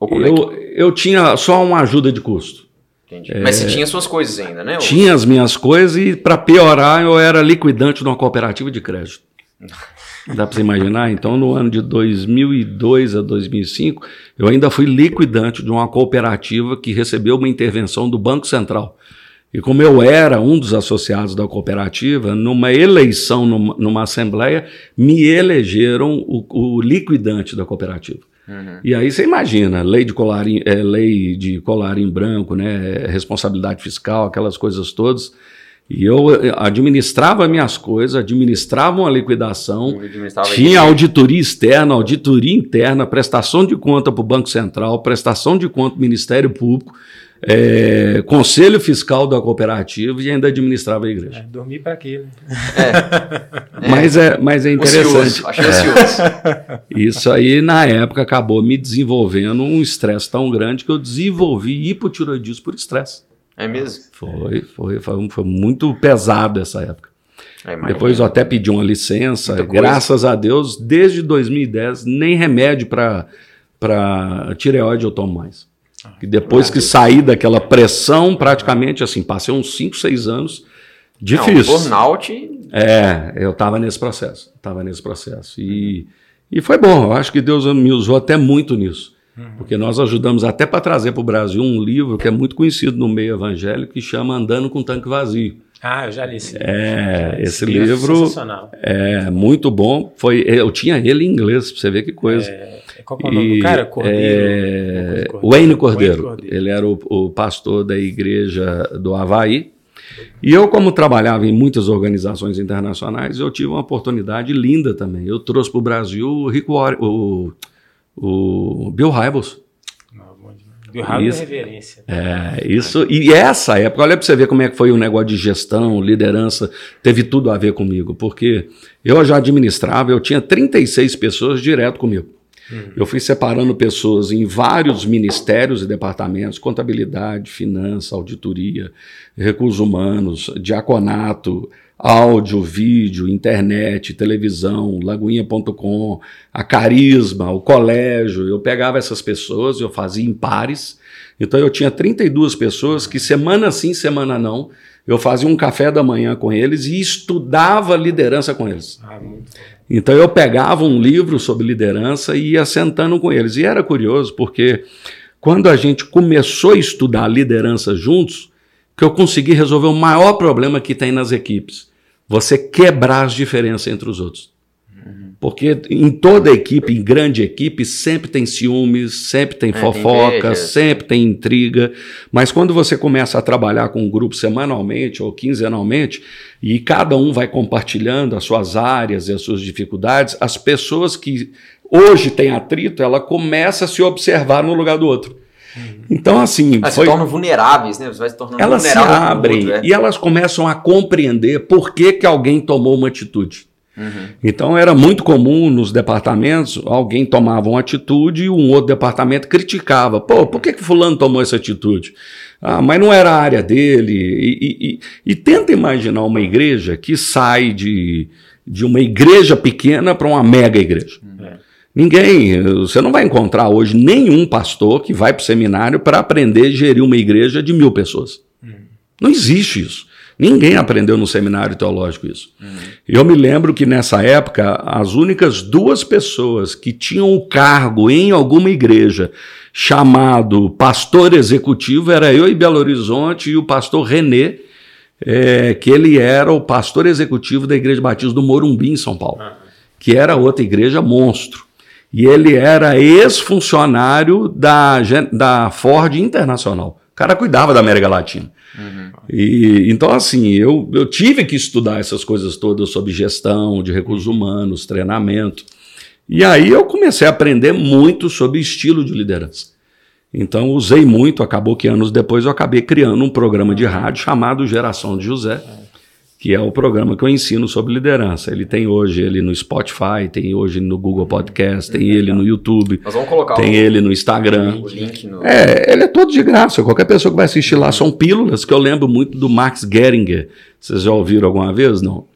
Eu, eu tinha só uma ajuda de custo. Entendi. Mas você tinha suas coisas ainda, né? Tinha as minhas coisas e, para piorar, eu era liquidante de uma cooperativa de crédito. Dá para você imaginar? Então, no ano de 2002 a 2005, eu ainda fui liquidante de uma cooperativa que recebeu uma intervenção do Banco Central. E como eu era um dos associados da cooperativa, numa eleição, numa, numa assembleia, me elegeram o, o liquidante da cooperativa. Uhum. E aí você imagina, lei de colarinho, é, lei de colarinho branco, né, responsabilidade fiscal, aquelas coisas todas. E eu administrava minhas coisas, administrava uma liquidação, tinha auditoria externa, auditoria interna, prestação de conta para o Banco Central, prestação de conta para o Ministério Público, é, conselho fiscal da cooperativa e ainda administrava a igreja. É, dormir para quê? Né? É. Mas, é, mas é interessante. Ocioso, é. Isso aí, na época, acabou me desenvolvendo um estresse tão grande que eu desenvolvi hipotiroidismo por estresse. É mesmo? Foi, foi, foi, foi muito pesado essa época. É, Depois eu até pedi uma licença, graças a Deus, desde 2010, nem remédio para tireoide eu tomo mais. E depois que saí daquela pressão, praticamente assim, passei uns 5, 6 anos difícil. Não, burnout. É, eu estava nesse processo. Estava nesse processo. E, e foi bom, eu acho que Deus me usou até muito nisso. Uhum. Porque nós ajudamos até para trazer para o Brasil um livro que é muito conhecido no meio evangélico que chama Andando com Tanque Vazio. Ah, eu já li esse livro. É, esse, esse livro, é muito bom. Foi, eu tinha ele em inglês, para você ver que coisa. É, qual é o nome do cara? Cordeiro, é, Cordeiro. Wayne Cordeiro. Wayne Cordeiro. Ele era o, o, pastor da igreja do Havaí. E eu, como trabalhava em muitas organizações internacionais, eu tive uma oportunidade linda também. Eu trouxe para o Brasil o Rico o o Bill Hybels. Bill Hybels é reverência. É, isso. E essa época, olha para você ver como é que foi o negócio de gestão, liderança, teve tudo a ver comigo, porque eu já administrava, eu tinha 36 pessoas direto comigo. Uhum. Eu fui separando pessoas em vários ministérios e departamentos, contabilidade, finança, auditoria, recursos humanos, diaconato, áudio, vídeo, internet, televisão, lagoinha.com, a Carisma, o colégio. Eu pegava essas pessoas, eu fazia em pares. Então eu tinha 32 pessoas que semana sim, semana não, eu fazia um café da manhã com eles e estudava liderança com eles. Ah, então eu pegava um livro sobre liderança e ia sentando com eles. E era curioso porque quando a gente começou a estudar liderança juntos, que eu consegui resolver o maior problema que tem nas equipes você quebrar as diferenças entre os outros. Porque em toda equipe, em grande equipe, sempre tem ciúmes, sempre tem é, fofoca, tem sempre tem intriga. Mas quando você começa a trabalhar com um grupo semanalmente ou quinzenalmente, e cada um vai compartilhando as suas áreas e as suas dificuldades, as pessoas que hoje têm atrito, ela começa a se observar no lugar do outro. Uhum. Então, assim. Mas foi... se tornam vulneráveis, né? Você vai se tornando elas se abrem é. e elas começam a compreender por que, que alguém tomou uma atitude. Uhum. Então era muito comum nos departamentos alguém tomava uma atitude e um outro departamento criticava. Pô, por que, que fulano tomou essa atitude? Ah, mas não era a área dele. E, e, e, e tenta imaginar uma igreja que sai de, de uma igreja pequena para uma mega igreja. Uhum. Ninguém, você não vai encontrar hoje nenhum pastor que vai para o seminário para aprender a gerir uma igreja de mil pessoas. Uhum. Não existe isso. Ninguém aprendeu no seminário teológico isso. Uhum. Eu me lembro que nessa época, as únicas duas pessoas que tinham o cargo em alguma igreja chamado pastor executivo era eu em Belo Horizonte e o pastor René, é, que ele era o pastor executivo da Igreja Batista do Morumbi, em São Paulo, uhum. que era outra igreja monstro. E ele era ex-funcionário da, da Ford Internacional. O cara cuidava da América Latina. Uhum. E, então, assim, eu, eu tive que estudar essas coisas todas sobre gestão de recursos humanos, treinamento. E aí eu comecei a aprender muito sobre estilo de liderança. Então, usei muito, acabou que anos depois eu acabei criando um programa de rádio chamado Geração de José, que é o programa que eu ensino sobre liderança. Ele tem hoje ele no Spotify, tem hoje no Google Podcast, tem ele no YouTube, Nós vamos colocar tem o, ele no Instagram. o link no. É, ele é todo de graça. Qualquer pessoa que vai assistir lá são pílulas que eu lembro muito do Max Geringer. Vocês já ouviram alguma vez? Não.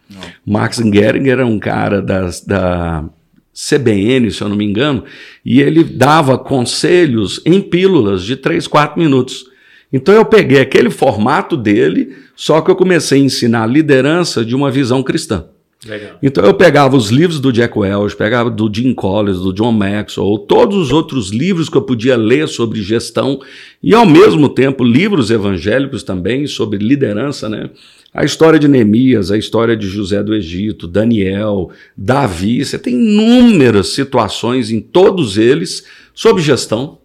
Max Geringer era um cara das, da CBN, se eu não me engano, e ele dava conselhos em pílulas de 3, 4 minutos. Então eu peguei aquele formato dele, só que eu comecei a ensinar liderança de uma visão cristã. Legal. Então eu pegava os livros do Jack Welch, pegava do Jim Collins, do John Maxwell, todos os outros livros que eu podia ler sobre gestão e ao mesmo tempo livros evangélicos também sobre liderança, né? A história de Neemias, a história de José do Egito, Daniel, Davi, você tem inúmeras situações em todos eles sobre gestão.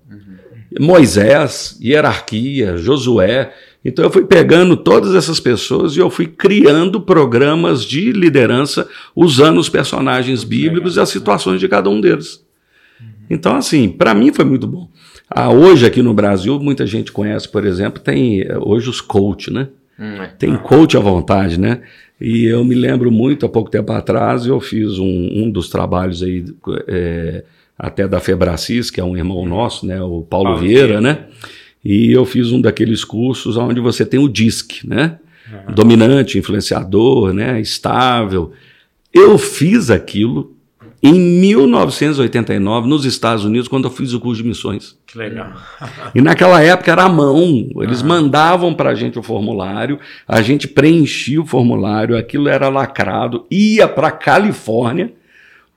Moisés, hierarquia, Josué. Então eu fui pegando todas essas pessoas e eu fui criando programas de liderança usando os personagens bíblicos e as situações de cada um deles. Então, assim, para mim foi muito bom. Ah, hoje aqui no Brasil, muita gente conhece, por exemplo, tem eh, hoje os coach, né? Hum, é. Tem coach à vontade, né? E eu me lembro muito, há pouco tempo atrás, eu fiz um, um dos trabalhos aí, é, até da Febracis, que é um irmão nosso, né? O Paulo, Paulo Vieira, Vieira. né? E eu fiz um daqueles cursos onde você tem o DISC, né? Dominante, influenciador, né? Estável. Eu fiz aquilo em 1989, nos Estados Unidos, quando eu fiz o curso de missões. Que legal. E naquela época era à mão, eles mandavam para a gente o formulário, a gente preenchia o formulário, aquilo era lacrado, ia para Califórnia,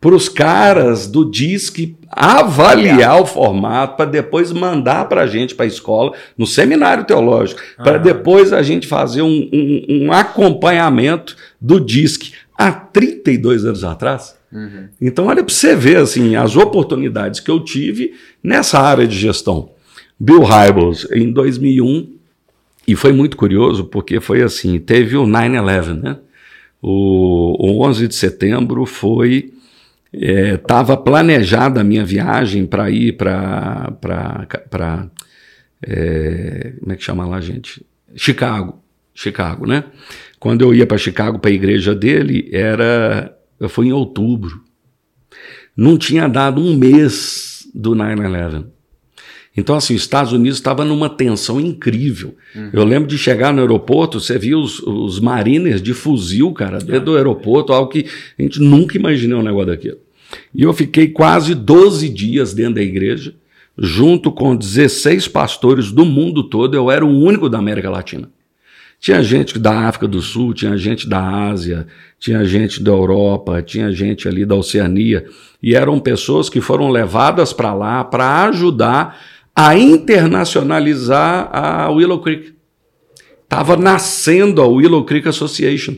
para os caras do DISC avaliar o formato, para depois mandar para a gente para a escola, no seminário teológico, para depois a gente fazer um, um- um acompanhamento do DISC. Há 32 anos atrás. Então, olha para você ver assim, as oportunidades que eu tive nessa área de gestão. Bill Hybels, em 2001, e foi muito curioso, porque foi assim: teve o 9-11, né? O, o 11 de setembro foi. Estava planejada a minha viagem para ir para. como é que chama lá, gente? Chicago. Chicago, né? Quando eu ia para Chicago para a igreja dele, era. Foi em outubro. Não tinha dado um mês do 9-11. Então, assim, os Estados Unidos estava numa tensão incrível. Eu lembro de chegar no aeroporto, você via os, os mariners de fuzil, cara, dentro do aeroporto, algo que a gente nunca imaginou um negócio daquilo. E eu fiquei quase 12 dias dentro da igreja, junto com 16 pastores do mundo todo, eu era o único da América Latina. Tinha gente da África do Sul, tinha gente da Ásia, tinha gente da Europa, tinha gente ali da Oceania, e eram pessoas que foram levadas para lá para ajudar a internacionalizar a Willow Creek. Estava nascendo a Willow Creek Association.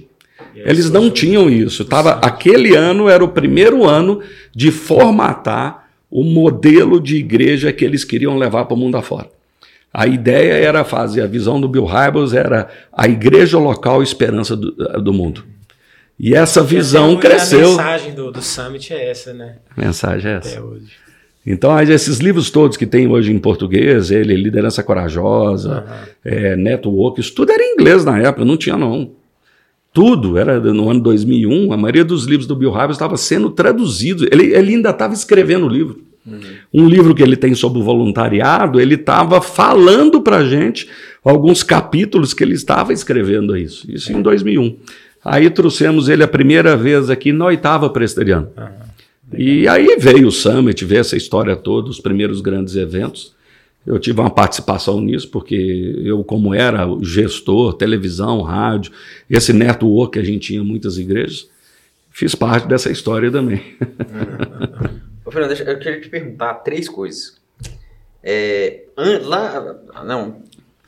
Eles não tinham isso. Tava, aquele ano era o primeiro ano de formatar o modelo de igreja que eles queriam levar para o mundo afora. A ideia era fazer, a visão do Bill Hybels era a igreja local esperança do, do mundo. E essa visão é A cresceu. mensagem do, do Summit é essa, né? A mensagem é essa. Até hoje. Então, esses livros todos que tem hoje em português, ele, Liderança Corajosa, é, Network, isso tudo era em inglês na época, não tinha não. Tudo, era no ano 2001, a maioria dos livros do Bill Hybels estava sendo traduzido, ele, ele ainda estava escrevendo o livro. Um livro que ele tem sobre o voluntariado, ele estava falando para gente alguns capítulos que ele estava escrevendo isso, isso em 2001. Aí trouxemos ele a primeira vez aqui na oitava presteriana. E aí veio o Summit, veio essa história toda, os primeiros grandes eventos. Eu tive uma participação nisso, porque eu, como era gestor, televisão, rádio, esse network que a gente tinha em muitas igrejas, fiz parte dessa história também. Ô, Fernando, eu queria te perguntar três coisas. É, lá, não,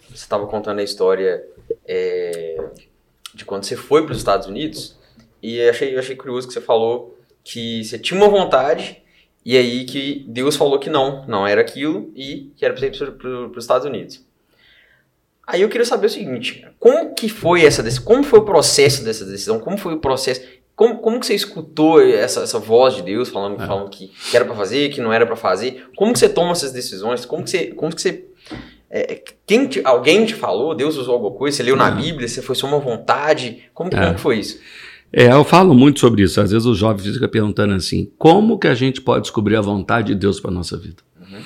você estava contando a história é, de quando você foi para os Estados Unidos e achei, achei curioso que você falou que você tinha uma vontade e aí que Deus falou que não, não era aquilo e que era para você ir para os Estados Unidos. Aí eu queria saber o seguinte, como que foi essa decisão? Como foi o processo dessa decisão? Como foi o processo? Como, como que você escutou essa, essa voz de Deus falando, falando que, que era para fazer, que não era para fazer? Como que você toma essas decisões? Como que você, como que você É, quem te, alguém te falou? Deus usou alguma coisa? Você leu na Bíblia? Você foi só uma vontade? Como, como que foi isso? É, eu falo muito sobre isso. Às vezes os jovens ficam perguntando assim: como que a gente pode descobrir a vontade de Deus para nossa vida? Uhum.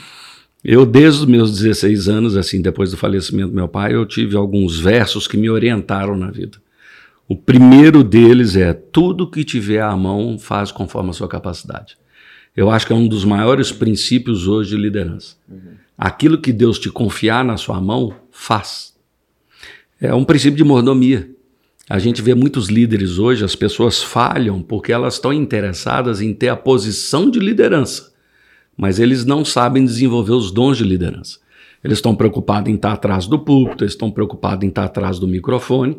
Eu, desde os meus 16 anos, assim, depois do falecimento do meu pai, eu tive alguns versos que me orientaram na vida. O primeiro deles é: tudo que tiver à mão, faz conforme a sua capacidade. Eu acho que é um dos maiores princípios hoje de liderança. Uhum. Aquilo que Deus te confiar na sua mão, faz. É um princípio de mordomia. A gente vê muitos líderes hoje, as pessoas falham porque elas estão interessadas em ter a posição de liderança, mas eles não sabem desenvolver os dons de liderança. Eles estão preocupados em estar atrás do púlpito, estão preocupados em estar atrás do microfone.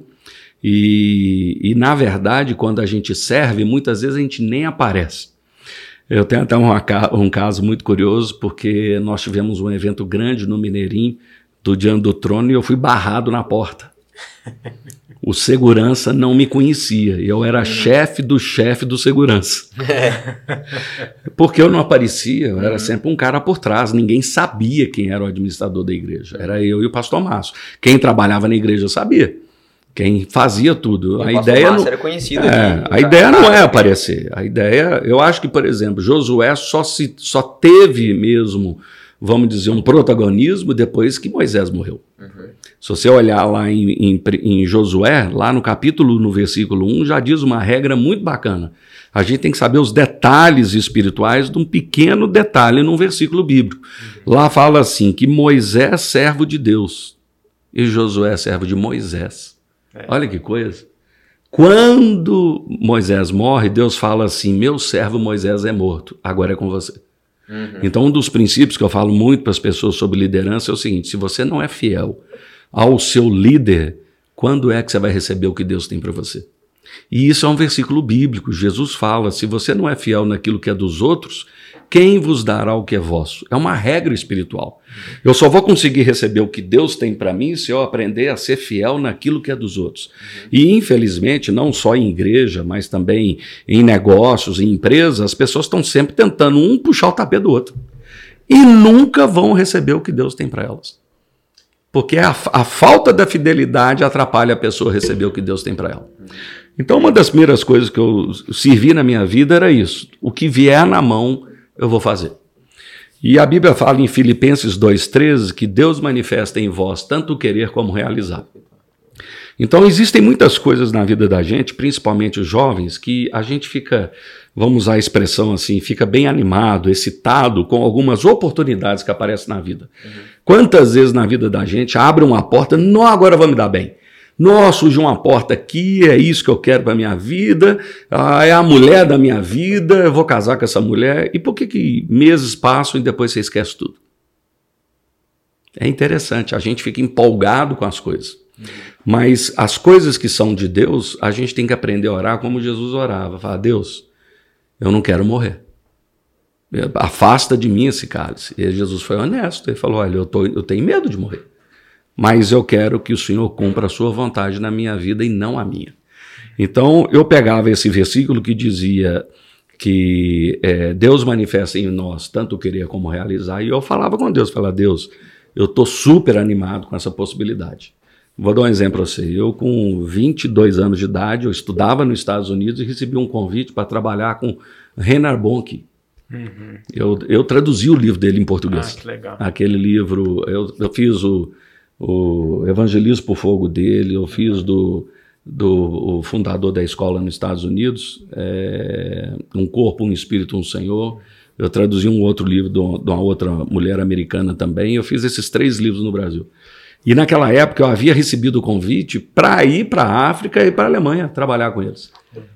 E, e, na verdade, quando a gente serve, muitas vezes a gente nem aparece. Eu tenho até um, um caso muito curioso, porque nós tivemos um evento grande no Mineirinho, do Diante do Trono, e eu fui barrado na porta. o segurança não me conhecia. E eu era uhum. chefe do chefe do segurança. Porque eu não aparecia, eu era uhum. sempre um cara por trás. Ninguém sabia quem era o administrador da igreja. Era eu e o pastor Márcio. Quem trabalhava na igreja sabia. Quem fazia tudo. O a ideia não, era conhecido é, aqui, a ideia não é aparecer. A ideia, eu acho que, por exemplo, Josué só se só teve mesmo, vamos dizer, um protagonismo depois que Moisés morreu. Uhum. Se você olhar lá em, em, em, Josué, lá no capítulo, no versículo 1, já diz uma regra muito bacana. A gente tem que saber os detalhes espirituais de um pequeno detalhe num versículo bíblico. Lá fala assim: que Moisés é servo de Deus e Josué é servo de Moisés. É. Olha que coisa. Quando Moisés morre, Deus fala assim: Meu servo Moisés é morto, agora é com você. Uhum. Então, um dos princípios que eu falo muito para as pessoas sobre liderança é o seguinte: se você não é fiel ao seu líder, quando é que você vai receber o que Deus tem para você? E isso é um versículo bíblico. Jesus fala: se você não é fiel naquilo que é dos outros, quem vos dará o que é vosso? É uma regra espiritual. Eu só vou conseguir receber o que Deus tem para mim se eu aprender a ser fiel naquilo que é dos outros. E infelizmente, não só em igreja, mas também em negócios, em empresas, as pessoas estão sempre tentando um puxar o tapete do outro. E nunca vão receber o que Deus tem para elas. Porque a, a, falta da fidelidade atrapalha a pessoa receber o que Deus tem para ela. Então, uma das primeiras coisas que eu servi na minha vida era isso: o que vier na mão, eu vou fazer. E a Bíblia fala em Filipenses 2,13 que Deus manifesta em vós tanto querer como realizar. Então, existem muitas coisas na vida da gente, principalmente os jovens, que a gente fica, vamos usar a expressão assim, fica bem animado, excitado com algumas oportunidades que aparecem na vida. Uhum. Quantas vezes na vida da gente abre uma porta, não, agora vou me dar bem. Nossa, surgiu uma porta aqui, é isso que eu quero para minha vida, ah, é a mulher da minha vida, eu vou casar com essa mulher. E por que, que meses passam e depois você esquece tudo? É interessante, a gente fica empolgado com as coisas. Mas as coisas que são de Deus, a gente tem que aprender a orar como Jesus orava. Falar, Deus, eu não quero morrer. Afasta de mim esse cálice. E Jesus foi honesto. Ele falou: Olha, eu, tô, eu tenho medo de morrer. Mas eu quero que o Senhor cumpra a sua vontade na minha vida e não a minha. Então eu pegava esse versículo que dizia que é, Deus manifesta em nós tanto querer como realizar, e eu falava com Deus, falava, Deus, eu estou super animado com essa possibilidade. Vou dar um exemplo para você. Eu, com 22 anos de idade, eu estudava nos Estados Unidos e recebi um convite para trabalhar com Renar Bonk. Uhum. Eu, eu traduzi o livro dele em português. Ah, que legal. Aquele livro, eu, eu fiz o, o Evangelismo por Fogo dele, eu fiz do, do fundador da escola nos Estados Unidos, é, Um Corpo, Um Espírito, Um Senhor. Eu traduzi um outro livro de uma outra mulher americana também. Eu fiz esses três livros no Brasil. E naquela época eu havia recebido o convite para ir para a África e para a Alemanha trabalhar com eles.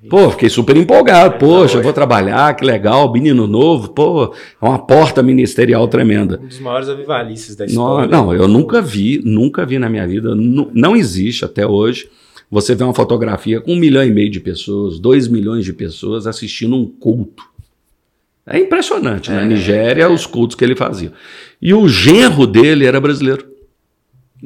Pô, fiquei super empolgado. Poxa, eu vou trabalhar, que legal, menino novo. Pô, é uma porta ministerial tremenda. Um dos maiores avivalistas da história. Não, não eu nunca vi, nunca vi na minha vida. Não, não existe até hoje. Você vê uma fotografia com um milhão e meio de pessoas, dois milhões de pessoas assistindo um culto. É impressionante. É, na Nigéria, é. os cultos que ele fazia. E o genro dele era brasileiro.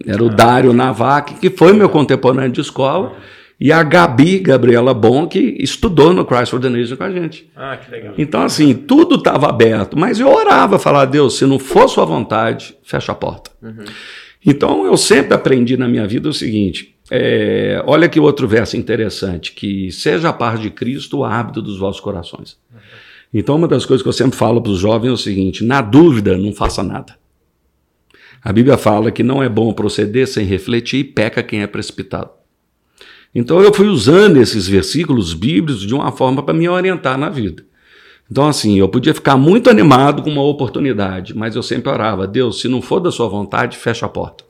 Era o Dário Navac, que foi meu contemporâneo de escola, e a Gabi Gabriela Bom, que estudou no Christ for the Nation com a gente. Ah, que legal. Então, assim, tudo estava aberto, mas eu orava, falar, Deus, se não for sua vontade, fecha a porta. Uhum. Então eu sempre aprendi na minha vida o seguinte: é, olha que outro verso interessante, que seja a paz de Cristo o hábito dos vossos corações. Então uma das coisas que eu sempre falo para os jovens é o seguinte: na dúvida, não faça nada. A Bíblia fala que não é bom proceder sem refletir e peca quem é precipitado. Então eu fui usando esses versículos bíblicos de uma forma para me orientar na vida. Então, assim, eu podia ficar muito animado com uma oportunidade, mas eu sempre orava: Deus, se não for da sua vontade, fecha a porta.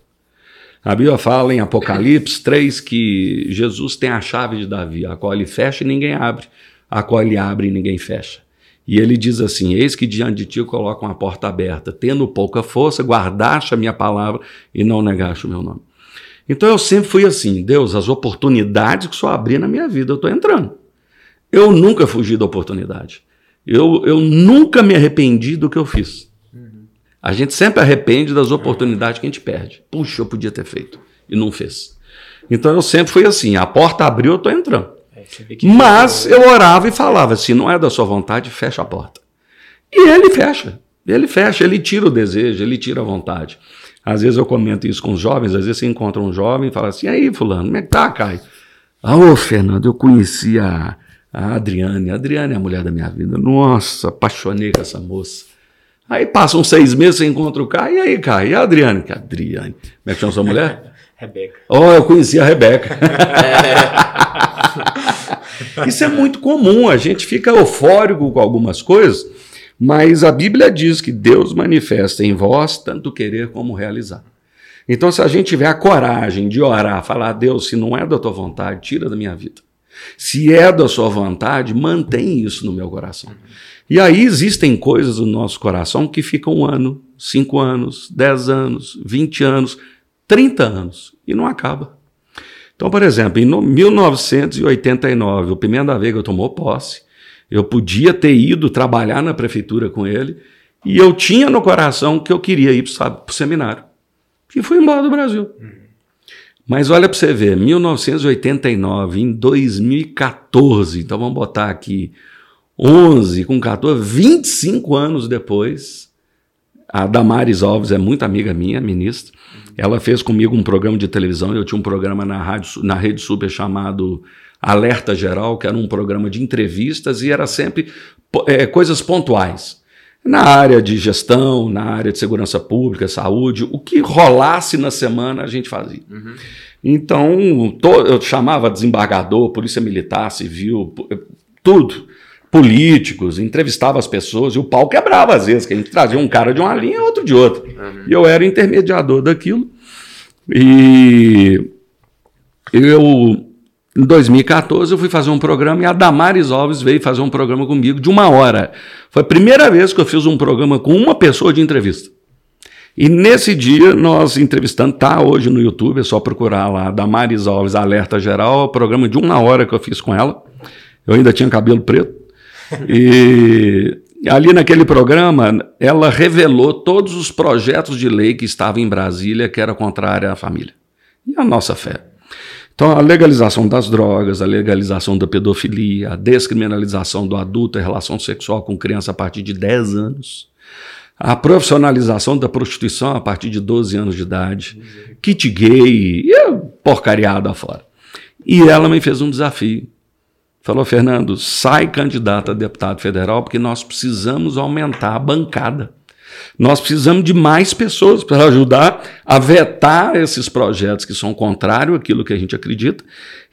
A Bíblia fala em Apocalipse 3 que Jesus tem a chave de Davi, a qual ele fecha e ninguém abre, a qual ele abre e ninguém fecha. E ele diz assim: Eis que diante de ti eu coloco uma porta aberta, tendo pouca força, guardaste a minha palavra e não negaste o meu nome. Então eu sempre fui assim: Deus, as oportunidades que só abrir na minha vida, eu estou entrando. Eu nunca fugi da oportunidade. Eu, eu nunca me arrependi do que eu fiz. A gente sempre arrepende das oportunidades que a gente perde. Puxa, eu podia ter feito e não fez. Então eu sempre fui assim: a porta abriu, eu estou entrando. É, Mas eu orava e falava: se não é da sua vontade, fecha a porta. E ele fecha. Ele fecha, ele tira o desejo, ele tira a vontade. Às vezes eu comento isso com os jovens, às vezes você encontra um jovem e fala assim: aí, Fulano, como é que tá, Caio? Ah, ô, Fernando, eu conheci a, a Adriane. A Adriane é a mulher da minha vida. Nossa, apaixonei com essa moça. Aí passam seis meses, você encontra o Caio. E aí, Caio? E a Adriane? Que Adriane. Como é que chama sua mulher? Rebeca. Oh, eu conheci a Rebeca. Isso é muito comum. A gente fica eufórico com algumas coisas, mas a Bíblia diz que Deus manifesta em vós tanto querer como realizar. Então, se a gente tiver a coragem de orar, falar, Deus, se não é da tua vontade, tira da minha vida. Se é da sua vontade, mantém isso no meu coração. E aí existem coisas no nosso coração que ficam um ano, cinco anos, dez anos, vinte anos, trinta anos e não acaba. Então, por exemplo, em 1989, o Pimenta Veiga tomou posse. Eu podia ter ido trabalhar na prefeitura com ele e eu tinha no coração que eu queria ir para o seminário. E fui embora do Brasil. Uhum. Mas olha para você ver, 1989, em 2014, então vamos botar aqui 11 com 14, 25 anos depois, a Damares Alves é muito amiga minha, ministra. Ela fez comigo um programa de televisão. Eu tinha um programa na, rádio, na Rede Super chamado Alerta Geral, que era um programa de entrevistas e era sempre é, coisas pontuais. Na área de gestão, na área de segurança pública, saúde, o que rolasse na semana a gente fazia. Uhum. Então, to, eu chamava desembargador, polícia militar, civil, tudo. Políticos, entrevistava as pessoas e o pau quebrava às vezes, que a gente trazia um cara de uma linha e outro de outra. Uhum. E eu era intermediador daquilo. E eu, em 2014, eu fui fazer um programa e a Damares Alves veio fazer um programa comigo de uma hora. Foi a primeira vez que eu fiz um programa com uma pessoa de entrevista. E nesse dia nós entrevistando, tá hoje no YouTube, é só procurar lá, Damares Alves Alerta Geral, programa de uma hora que eu fiz com ela. Eu ainda tinha cabelo preto. E ali naquele programa, ela revelou todos os projetos de lei que estavam em Brasília que era contrária à família. E a nossa fé. Então, a legalização das drogas, a legalização da pedofilia, a descriminalização do adulto em relação sexual com criança a partir de 10 anos, a profissionalização da prostituição a partir de 12 anos de idade, kit gay, e porcariada fora. E ela me fez um desafio. Falou, Fernando, sai candidato a deputado federal porque nós precisamos aumentar a bancada. Nós precisamos de mais pessoas para ajudar a vetar esses projetos que são contrários àquilo que a gente acredita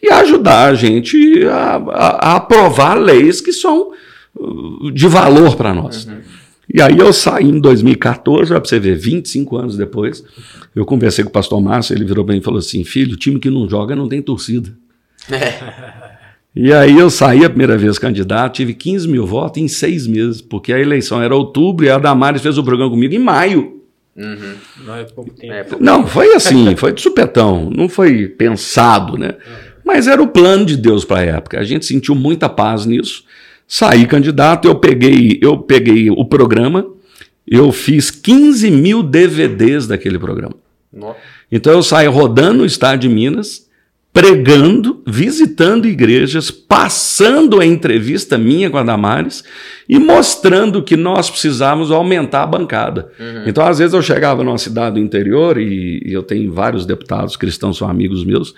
e ajudar a gente a, a, a aprovar leis que são uh, de valor para nós. Uhum. E aí eu saí em 2014, para você ver, 25 anos depois, eu conversei com o pastor Márcio, ele virou bem e falou assim, filho, time que não joga não tem torcida. É. E aí eu saí a primeira vez candidato, tive 15 mil votos em seis meses, porque a eleição era outubro e a Damares fez o programa comigo em maio. Uhum. Não é pouco tempo. É pouco não, foi assim, foi de supetão, não foi pensado, né? Mas era o plano de Deus para a época. A gente sentiu muita paz nisso. Saí candidato, eu peguei, eu peguei o programa, eu fiz 15 mil DVDs daquele programa. Nossa. Então eu saí rodando o estado de Minas, pregando, visitando igrejas, passando a entrevista minha com a Damares e mostrando que nós precisávamos aumentar a bancada. Uhum. Então, às vezes, eu chegava numa cidade do interior e, e eu tenho vários deputados cristãos, são amigos meus,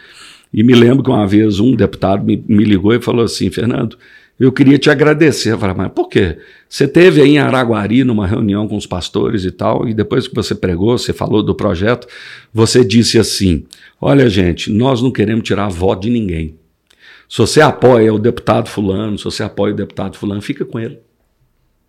e me lembro que uma vez um deputado me, me ligou e falou assim: Fernando, eu queria te agradecer. Eu falei, mas por quê? Você teve aí em Araguari numa reunião com os pastores e tal, e depois que você pregou, você falou do projeto, você disse assim: Olha, gente, nós não queremos tirar voto de ninguém. Se você apoia o deputado Fulano, se você apoia o deputado Fulano, fica com ele.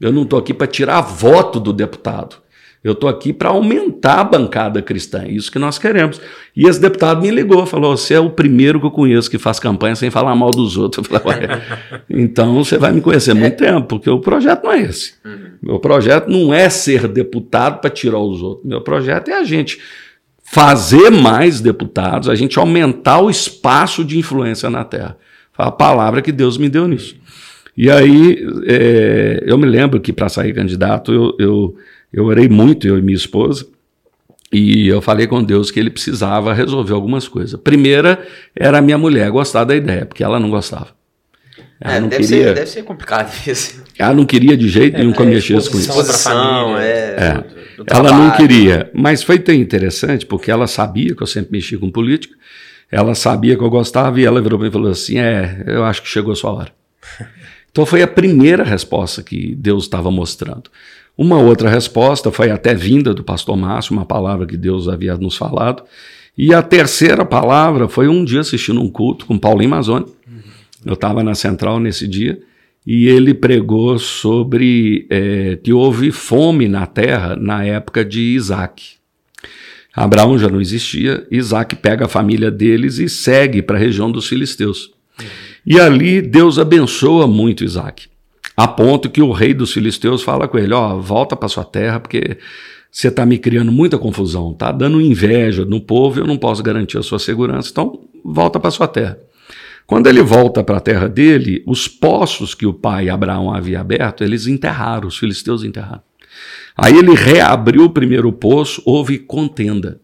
Eu não estou aqui para tirar voto do deputado. Eu estou aqui para aumentar a bancada cristã, é isso que nós queremos. E esse deputado me ligou, falou: Você é o primeiro que eu conheço que faz campanha sem falar mal dos outros. Eu falei: Então você vai me conhecer muito tempo, porque o projeto não é esse. Uhum. Meu projeto não é ser deputado para tirar os outros. Meu projeto é a gente fazer mais deputados, a gente aumentar o espaço de influência na Terra. Foi a palavra que Deus me deu nisso. E aí, é, eu me lembro que para sair candidato, eu, eu eu orei muito, eu e minha esposa, e eu falei com Deus que ele precisava resolver algumas coisas. Primeira era a minha mulher gostar da ideia, porque ela não gostava. Ela é, não deve, queria, ser, deve ser complicado isso. Ela não queria de jeito nenhum é, que eu mexesse com isso. Exposição, é. é. Do, do ela não queria. Mas foi tão interessante, porque ela sabia que eu sempre mexia com política, ela sabia que eu gostava, e ela virou para mim e falou assim: É, eu acho que chegou a sua hora. Então foi a primeira resposta que Deus estava mostrando. Uma outra resposta foi até vinda do pastor Márcio, uma palavra que Deus havia nos falado. E a terceira palavra foi um dia assistindo um culto com Paulinho Mazzoni. Eu estava na central nesse dia e ele pregou sobre é, que houve fome na terra na época de Isaac. Abraão já não existia, Isaac pega a família deles e segue para a região dos filisteus. E ali Deus abençoa muito Isaac a ponto que o rei dos filisteus fala com ele: Ó, oh, volta para sua terra, porque você está me criando muita confusão, tá dando inveja no povo, eu não posso garantir a sua segurança, então volta para sua terra. Quando ele volta para a terra dele, os poços que o pai Abraão havia aberto, eles enterraram, os filisteus enterraram. Aí ele reabriu o primeiro poço, houve contenda.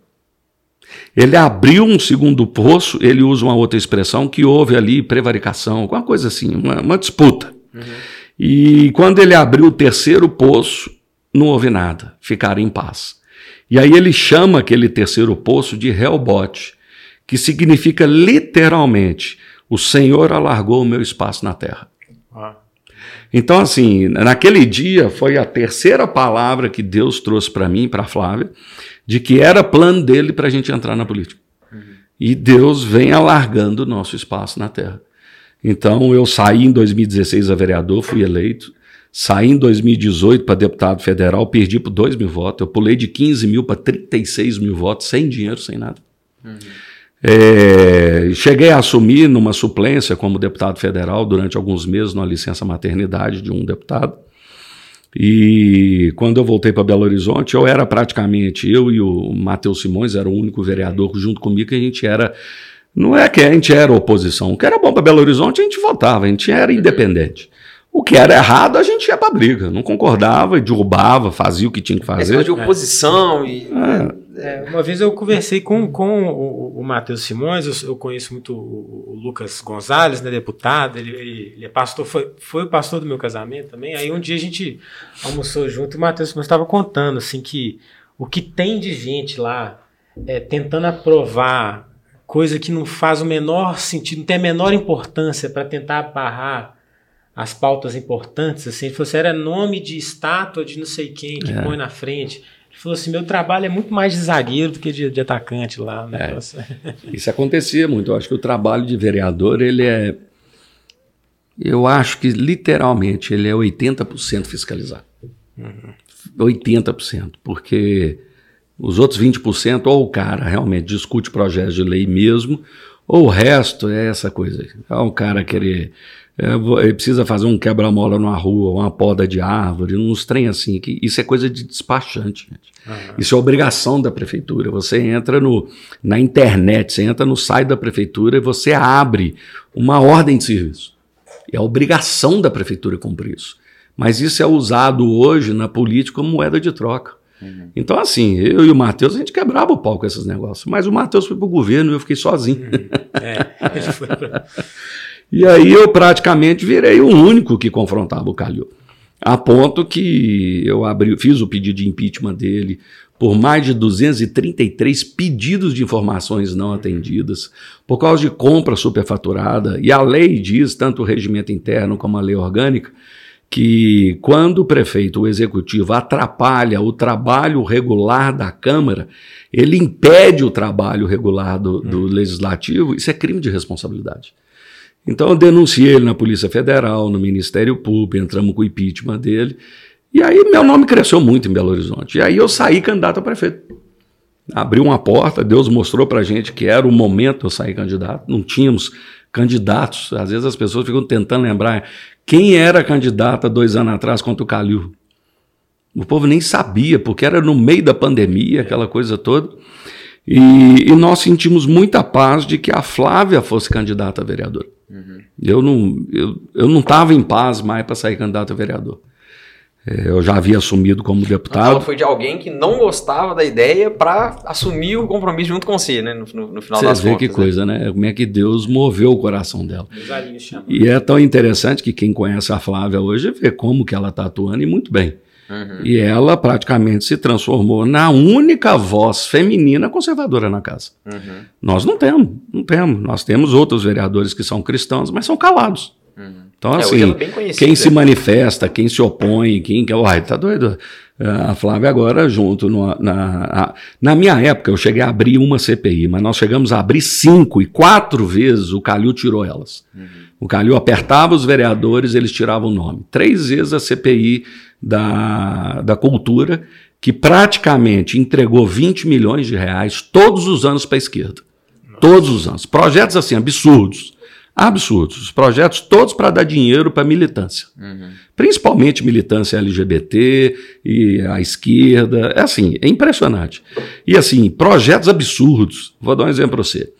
Ele abriu um segundo poço, ele usa uma outra expressão, que houve ali prevaricação, alguma coisa assim, uma, uma disputa. Uhum. E quando ele abriu o terceiro poço, não houve nada, ficaram em paz. E aí ele chama aquele terceiro poço de Helbot, que significa literalmente: o Senhor alargou o meu espaço na terra. Ah. Então, assim, naquele dia foi a terceira palavra que Deus trouxe para mim, para Flávia, de que era plano dele para a gente entrar na política. Uhum. E Deus vem alargando o nosso espaço na terra. Então eu saí em 2016 a vereador, fui eleito. Saí em 2018 para deputado federal, perdi por 2 mil votos. Eu pulei de 15 mil para 36 mil votos, sem dinheiro, sem nada. Uhum. É, cheguei a assumir numa suplência como deputado federal durante alguns meses, numa licença maternidade de um deputado. E quando eu voltei para Belo Horizonte, eu era praticamente, eu e o Matheus Simões, era o único vereador junto comigo, que a gente era não é que a gente era oposição. O que era bom para Belo Horizonte, a gente votava, a gente era independente. O que era errado, a gente ia para briga. Não concordava, derrubava, fazia o que tinha que fazer. de oposição e. É. É, uma vez eu conversei com, com o, o Matheus Simões, eu, eu, conheço muito o, o, Lucas Gonzalez, né, deputado, ele, ele, ele, é pastor, foi, foi o pastor do meu casamento também. Aí um dia a gente almoçou junto e o Matheus Simões estava contando assim que o que tem de gente lá é, tentando aprovar coisa que não faz o menor sentido, não tem a menor importância para tentar barrar as pautas importantes, assim, ele falou assim, era nome de estátua de não sei quem que é. põe na frente. Falou assim, meu trabalho é muito mais de zagueiro do que de, de atacante lá. Né? É. Isso acontecia muito. Eu acho que o trabalho de vereador, ele é, eu acho que literalmente ele é 80% fiscalizado. Uhum. 80%, porque os outros 20%, ou o cara realmente discute projetos de lei mesmo, ou o resto é essa coisa. É o cara querer. É, ele precisa fazer um quebra-mola numa rua, uma poda de árvore, uns trem assim. Que isso é coisa de despachante, gente. Uhum. Isso é obrigação da prefeitura. Você entra no, na internet, você entra no site da prefeitura e você abre uma ordem de serviço. É obrigação da prefeitura cumprir isso. Mas isso é usado hoje na política como moeda de troca. Uhum. Então, assim, eu e o Matheus, a gente quebrava o pau com esses negócios. Mas o Matheus foi pro governo e eu fiquei sozinho. Uhum. É, ele foi pra... E aí eu praticamente virei o único que confrontava o Calil. A ponto que eu abri, fiz o pedido de impeachment dele por mais de 233 pedidos de informações não atendidas, por causa de compra superfaturada, e a lei diz, tanto o regimento interno como a lei orgânica, que quando o prefeito, o executivo, atrapalha o trabalho regular da Câmara, ele impede o trabalho regular do, do hum. legislativo, isso é crime de responsabilidade. Então eu denunciei ele na Polícia Federal, no Ministério Público, entramos com o impeachment dele. E aí meu nome cresceu muito em Belo Horizonte. E aí eu saí candidato a prefeito. Abri uma porta, Deus mostrou pra gente que era o momento de eu sair candidato. Não tínhamos candidatos. Às vezes as pessoas ficam tentando lembrar quem era candidato dois anos atrás contra o Calil. O povo nem sabia, porque era no meio da pandemia, aquela coisa toda. E, e nós sentimos muita paz de que a Flávia fosse candidata a vereadora. Uhum. Eu não eu, eu não estava em paz mais para sair candidato a vereador. É, eu já havia assumido como deputado. Ela foi de alguém que não gostava da ideia para assumir o compromisso junto com você, né? No, no, no final você das vê contas. que né? coisa, né? Como é que Deus moveu o coração dela. E é tão interessante que quem conhece a Flávia hoje vê como que ela está atuando e muito bem. Uhum. E ela praticamente se transformou na única voz feminina conservadora na casa. Uhum. Nós não temos, não temos. Nós temos outros vereadores que são cristãos, mas são calados. Uhum. Então, é, assim, é quem se manifesta, quem se opõe, quem quer. Uai, tá doido? A Flávia agora, junto no, na, na minha época, eu cheguei a abrir uma CPI, mas nós chegamos a abrir cinco e quatro vezes o Calil tirou elas. Uhum. O Calil apertava os vereadores, eles tiravam o nome. Três vezes a CPI da, da cultura, que praticamente entregou 20 milhões de reais todos os anos para a esquerda. Nossa. Todos os anos. Projetos assim, absurdos. Absurdos. Os projetos todos para dar dinheiro para militância. Uhum. Principalmente militância LGBT e a esquerda. É assim, é impressionante. E assim, projetos absurdos. Vou dar um exemplo para você.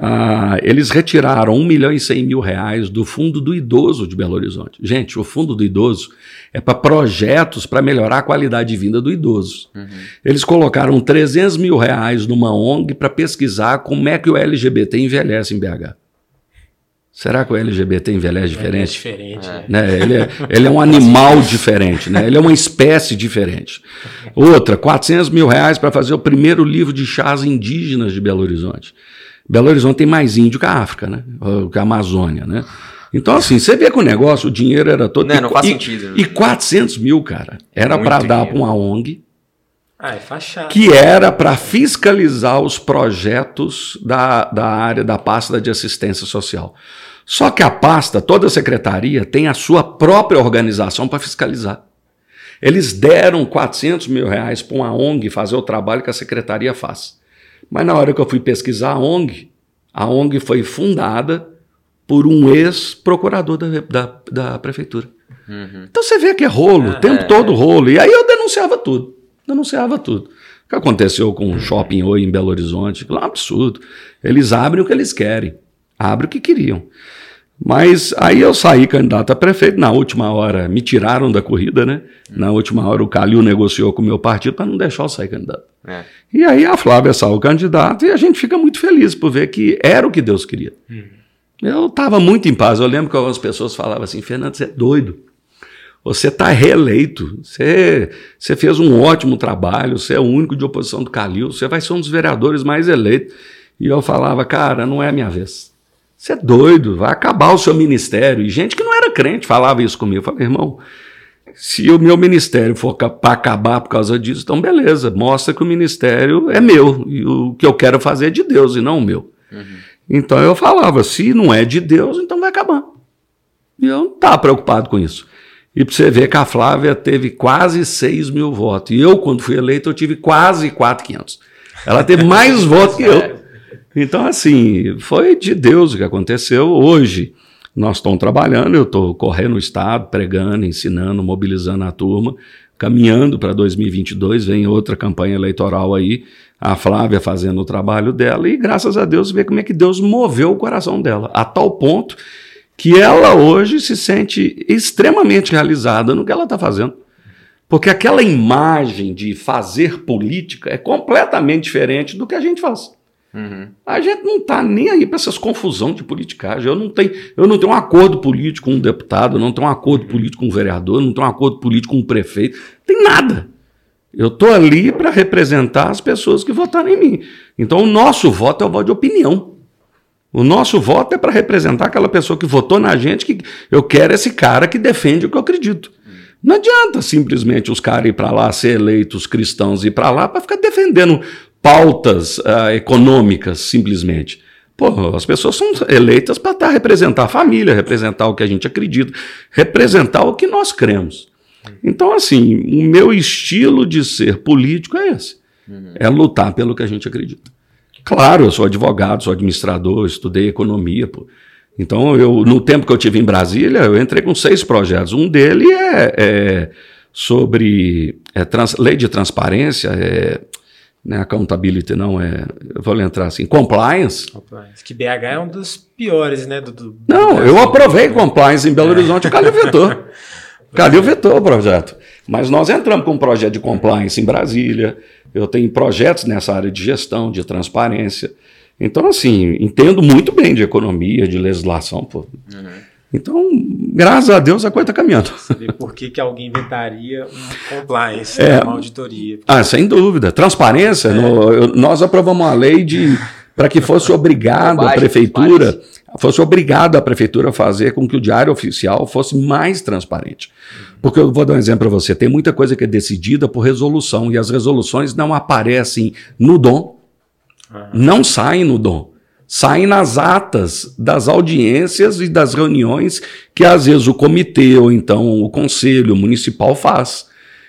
Ah, eles retiraram 1 milhão e 100 mil reais do Fundo do Idoso de Belo Horizonte. Gente, o Fundo do Idoso é para projetos para melhorar a qualidade de vida do idoso. Uhum. Eles colocaram 300 mil reais numa ONG para pesquisar como é que o LGBT envelhece em BH. Será que o LGBT envelhece diferente? É diferente. É. Né? Ele, é, ele é um animal diferente, né? ele é uma espécie diferente. Outra, 400 mil reais para fazer o primeiro livro de chás indígenas de Belo Horizonte. Belo Horizonte tem mais índio que a África, né? Que a Amazônia, né? Então, assim, você vê que o negócio, o dinheiro era todo. Não, e, não faz e, sentido. Né? E 400 mil, cara, era para dar para uma ONG. Ah, é fachada. Que era para fiscalizar os projetos da, da área da pasta de assistência social. Só que a pasta, toda a secretaria, tem a sua própria organização para fiscalizar. Eles deram 400 mil reais para uma ONG fazer o trabalho que a secretaria faz. Mas na hora que eu fui pesquisar a ONG, a ONG foi fundada por um ex-procurador da, da, da, prefeitura. Uhum. Então você vê que é rolo, o ah, tempo é, todo rolo. E aí eu denunciava tudo. Denunciava tudo. O que aconteceu com o Shopping Oi em Belo Horizonte? É um absurdo. Eles abrem o que eles querem. Abrem o que queriam. Mas aí eu saí candidato a prefeito, na última hora me tiraram da corrida, né? Na última hora o Calil negociou com o meu partido para não deixar eu sair candidato. É. E aí a Flávia saiu candidato e a gente fica muito feliz por ver que era o que Deus queria. Uhum. Eu estava muito em paz. Eu lembro que algumas pessoas falavam assim: Fernando, você é doido. Você está reeleito. Você, você fez um ótimo trabalho. Você é o único de oposição do Calil. Você vai ser um dos vereadores mais eleitos. E eu falava, cara, não é a minha vez. Você é doido, vai acabar o seu ministério. E gente que não era crente falava isso comigo. Eu falei, irmão, se o meu ministério for para acabar por causa disso, então beleza, mostra que o ministério é meu. E o que eu quero fazer é de Deus e não o meu. Uhum. Então eu falava, se não é de Deus, então vai acabar. E eu não estava preocupado com isso. E para você ver que a Flávia teve quase 6 mil votos. E eu, quando fui eleito, eu tive quase 4,500. Ela teve mais votos que eu. Então, assim, foi de Deus o que aconteceu. Hoje, nós estamos trabalhando, eu estou correndo o Estado, pregando, ensinando, mobilizando a turma, caminhando para 2022, vem outra campanha eleitoral aí, a Flávia fazendo o trabalho dela, e graças a Deus, ver como é que Deus moveu o coração dela, a tal ponto que ela hoje se sente extremamente realizada no que ela está fazendo. Porque aquela imagem de fazer política é completamente diferente do que a gente faz. Uhum. A gente não está nem aí para essas confusões de politicagem. Eu não tenho, eu não tenho um acordo político com um deputado, não tenho um acordo político com um vereador, não tenho um acordo político com um prefeito. Tem nada. Eu estou ali para representar as pessoas que votaram em mim. Então o nosso voto é o voto de opinião. O nosso voto é para representar aquela pessoa que votou na gente, que eu quero esse cara que defende o que eu acredito. Não adianta simplesmente os caras ir para lá, ser eleitos cristãos ir para lá para ficar defendendo pautas uh, econômicas, simplesmente. Pô, as pessoas são eleitas para tá, representar a família, representar o que a gente acredita, representar o que nós cremos. Então, assim, o meu estilo de ser político é esse: uhum. é lutar pelo que a gente acredita. Claro, eu sou advogado, sou administrador, estudei economia, pô. Então, eu, no tempo que eu tive em Brasília, eu entrei com seis projetos. Um deles é, é sobre é, trans, lei de transparência, é, né, accountability não é, eu vou entrar assim, compliance. compliance. Que BH é um dos piores, né? Do, do não, do eu aprovei compliance em Belo Horizonte, o Calil vetou. Calil vetou o projeto. Mas nós entramos com um projeto de compliance em Brasília, eu tenho projetos nessa área de gestão, de transparência. Então, assim, entendo muito bem de economia, de legislação, pô. Uhum. Então, graças a Deus, a coisa está caminhando. Saber por que, que alguém inventaria um compliance, é, uma auditoria. Ah, sem dúvida. Transparência, é. no, nós aprovamos uma lei de para que fosse obrigado a prefeitura, fosse obrigado a prefeitura a fazer com que o diário oficial fosse mais transparente. Porque eu vou dar um exemplo para você, tem muita coisa que é decidida por resolução e as resoluções não aparecem no dom, não saem no dom saem nas atas das audiências e das reuniões que às vezes o comitê ou então o conselho municipal faz.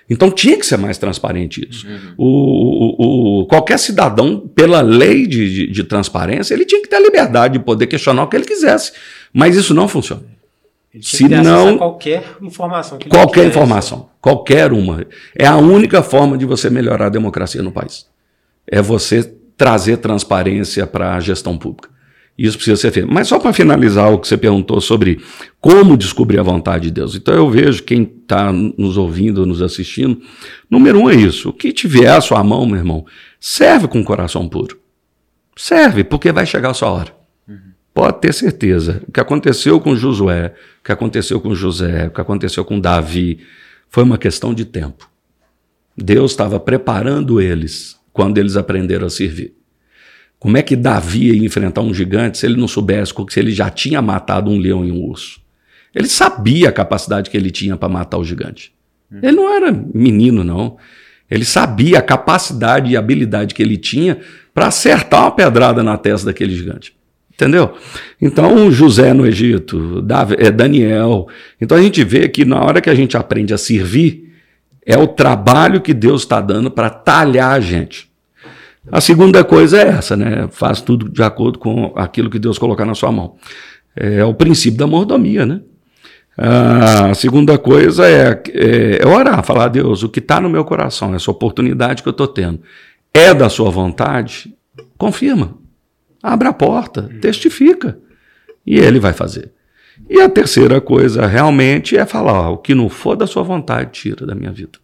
Então tinha que ser mais transparente isso. Uhum. O, o, o, qualquer cidadão, pela lei de, de, de, transparência, ele tinha que ter a liberdade de poder questionar o que ele quisesse. Mas isso não funciona. Ele Se não, qualquer informação. Que qualquer informação. Qualquer uma. É a única forma de você melhorar a democracia no país. É você trazer transparência para a gestão pública. Isso precisa ser feito. Mas só para finalizar o que você perguntou sobre como descobrir a vontade de Deus. Então eu vejo quem está nos ouvindo, nos assistindo. Número um é isso. O que tiver à sua mão, meu irmão, serve com o coração puro. Serve, porque vai chegar a sua hora. Pode ter certeza. O que aconteceu com Josué, o que aconteceu com José, o que aconteceu com Davi, foi uma questão de tempo. Deus estava preparando eles quando eles aprenderam a servir. Como é que Davi ia enfrentar um gigante se ele não soubesse se ele já tinha matado um leão e um urso? Ele sabia a capacidade que ele tinha para matar o gigante. Uhum. Ele não era menino, não. Ele sabia a capacidade e habilidade que ele tinha para acertar uma pedrada na testa daquele gigante. Entendeu? Então, José no Egito, é, Daniel. Então, a gente vê que na hora que a gente aprende a servir, é o trabalho que Deus está dando para talhar a gente. A segunda coisa é essa, né? Faz tudo de acordo com aquilo que Deus colocar na sua mão. É o princípio da mordomia, né? A segunda coisa é, é, é orar, falar a Deus, o que está no meu coração, essa oportunidade que eu estou tendo, é da sua vontade? Confirma. Abra a porta, testifica. E ele vai fazer. E a terceira coisa realmente é falar: o que não for da sua vontade, tira da minha vida.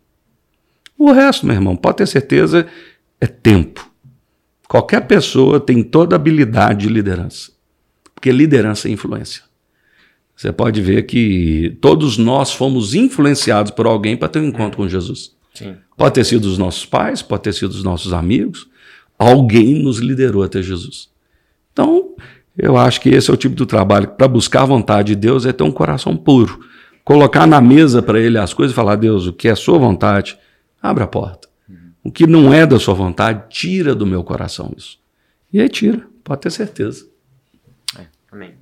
O resto, meu irmão, pode ter certeza, é tempo. Qualquer pessoa tem toda a habilidade de liderança, porque liderança é influência. Você pode ver que todos nós fomos influenciados por alguém para ter um encontro com Jesus. Sim. Pode ter sido os nossos pais, pode ter sido os nossos amigos. Alguém nos liderou até Jesus. Então, eu acho que esse é o tipo do trabalho para buscar a vontade de Deus é ter um coração puro. Colocar na mesa para ele as coisas e falar: Deus, o que é sua vontade, abra a porta. O que não é da sua vontade, tira do meu coração isso. E aí tira, pode ter certeza. É, amém.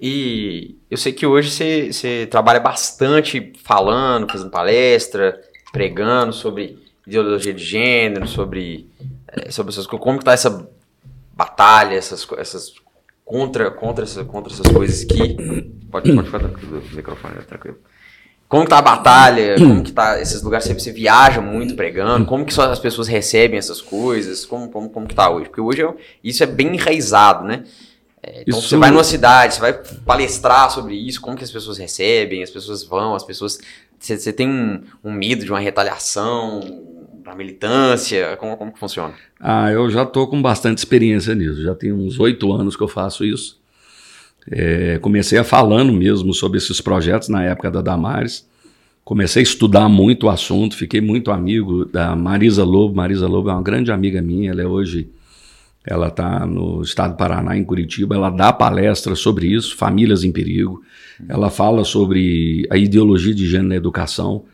E eu sei que hoje você, você trabalha bastante falando, fazendo palestra, pregando sobre ideologia de gênero, sobre, é, sobre essas. Como está essa batalha, essas, essas contra, contra, essa, contra essas coisas que. Pode, pode ficar tranquilo, o microfone é tranquilo. Como tá a batalha? Como que tá esses lugares? Você, você viaja muito pregando? Como que as pessoas recebem essas coisas? Como, como, como que tá hoje? Porque hoje é, isso é bem enraizado, né? É, então isso... você vai numa cidade, você vai palestrar sobre isso, como que as pessoas recebem, as pessoas vão, as pessoas Você, você tem um, um medo de uma retaliação da militância? Como, como que funciona? Ah, eu já estou com bastante experiência nisso. Já tem uns oito anos que eu faço isso. É, comecei a falando mesmo sobre esses projetos na época da Damares. Comecei a estudar muito o assunto, fiquei muito amigo da Marisa Lobo. Marisa Lobo é uma grande amiga minha, ela é hoje, ela está no estado do Paraná, em Curitiba, ela dá palestras sobre isso, famílias em perigo. Ela fala sobre a ideologia de gênero na educação.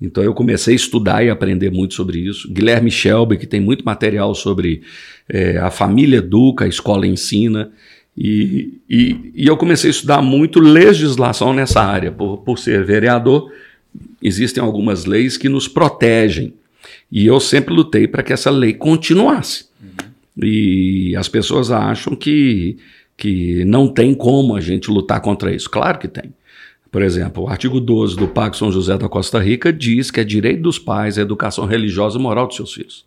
Então eu comecei a estudar e aprender muito sobre isso. Guilherme Shelby, que tem muito material sobre é, a família educa, a escola ensina. E, e, e, eu comecei a estudar muito legislação nessa área, por, por ser vereador existem algumas leis que nos protegem. E eu sempre lutei para que essa lei continuasse. Uhum. E as pessoas acham que, que não tem como a gente lutar contra isso. Claro que tem. Por exemplo, o artigo 12 do Pacto São José da Costa Rica diz que é direito dos pais a educação religiosa e moral dos seus filhos.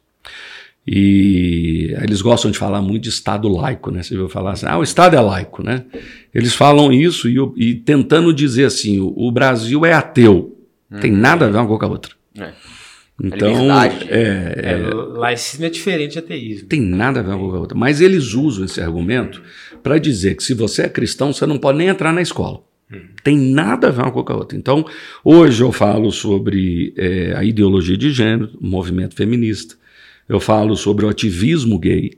E eles gostam de falar muito de Estado laico, né? Você viu falar assim, ah, o Estado é laico, né? Eles falam isso e, e tentando dizer assim, o, o Brasil é ateu. Tem nada a ver uma coisa com a outra. É. Então, é, é, é, laicismo é diferente de ateísmo. Tem nada a ver uma coisa com a outra. Mas eles usam esse argumento para dizer que se você é cristão, você não pode nem entrar na escola. Hum. Tem nada a ver uma coisa com a outra. Então, hoje eu falo sobre é, a ideologia de gênero, o movimento feminista. Eu falo sobre o ativismo gay.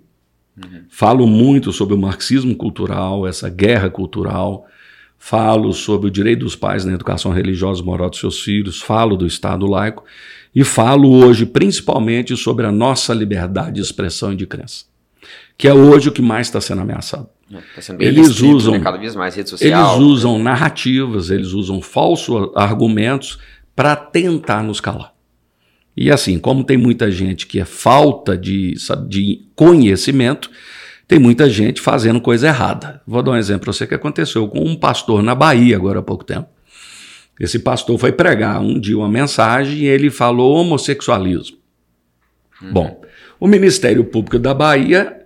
Uhum. Falo muito sobre o marxismo cultural, essa guerra cultural falo sobre o direito dos pais na educação religiosa e moral dos seus filhos, falo do Estado laico e falo hoje principalmente sobre a nossa liberdade de expressão e de crença, que é hoje o que mais está sendo ameaçado. É, tá sendo eles restrito, usam né? cada vez mais rede social. Eles usam narrativas, eles usam falsos argumentos para tentar nos calar. E assim, como tem muita gente que é falta de, sabe, de conhecimento, tem muita gente fazendo coisa errada. Vou dar um exemplo para você que aconteceu com um pastor na Bahia agora há pouco tempo. Esse pastor foi pregar um dia uma mensagem e ele falou homossexualismo. Uhum. Bom, o Ministério Público da Bahia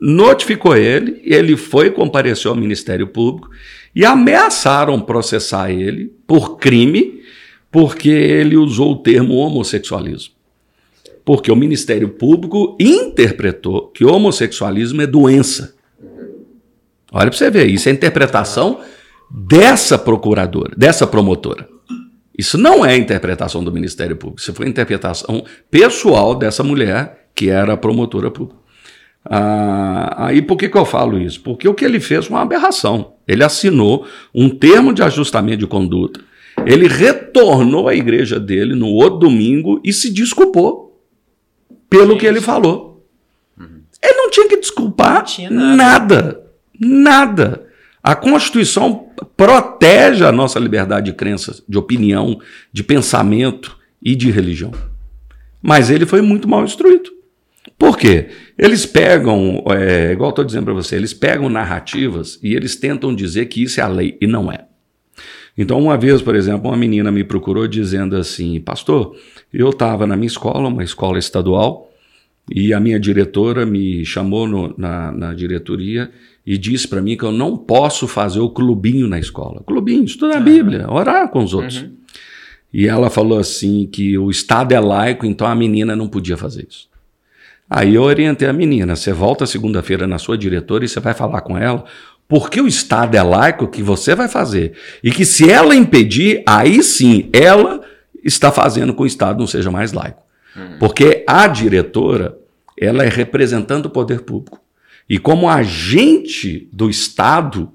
notificou ele, ele foi compareceu ao Ministério Público e ameaçaram processar ele por crime porque ele usou o termo homossexualismo porque o Ministério Público interpretou que homossexualismo é doença. Olha para você ver, isso é interpretação dessa procuradora, dessa promotora. Isso não é interpretação do Ministério Público, isso foi interpretação pessoal dessa mulher que era a promotora pública. Ah, aí por que, que eu falo isso? Porque o que ele fez foi uma aberração. Ele assinou um termo de ajustamento de conduta, ele retornou à igreja dele no outro domingo e se desculpou pelo que ele falou. Uhum. Ele não tinha que desculpar nada. nada. Nada. A Constituição protege a nossa liberdade de crença, de opinião, de pensamento e de religião. Mas ele foi muito mal instruído. Por quê? Eles pegam, é, igual estou dizendo para você, eles pegam narrativas e eles tentam dizer que isso é a lei, e não é. Então, uma vez, por exemplo, uma menina me procurou dizendo assim: Pastor, eu estava na minha escola, uma escola estadual, e a minha diretora me chamou no, na, na, diretoria e disse para mim que eu não posso fazer o clubinho na escola. Clubinho, estudar a Bíblia, orar com os outros. Uhum. E ela falou assim que o Estado é laico, então a menina não podia fazer isso. Aí eu orientei a menina: você volta segunda-feira na sua diretora e você vai falar com ela porque o Estado é laico que você vai fazer. E que se ela impedir, aí sim ela está fazendo com que o Estado não seja mais laico. Uhum. Porque a diretora, ela é representando o poder público. E como agente do Estado,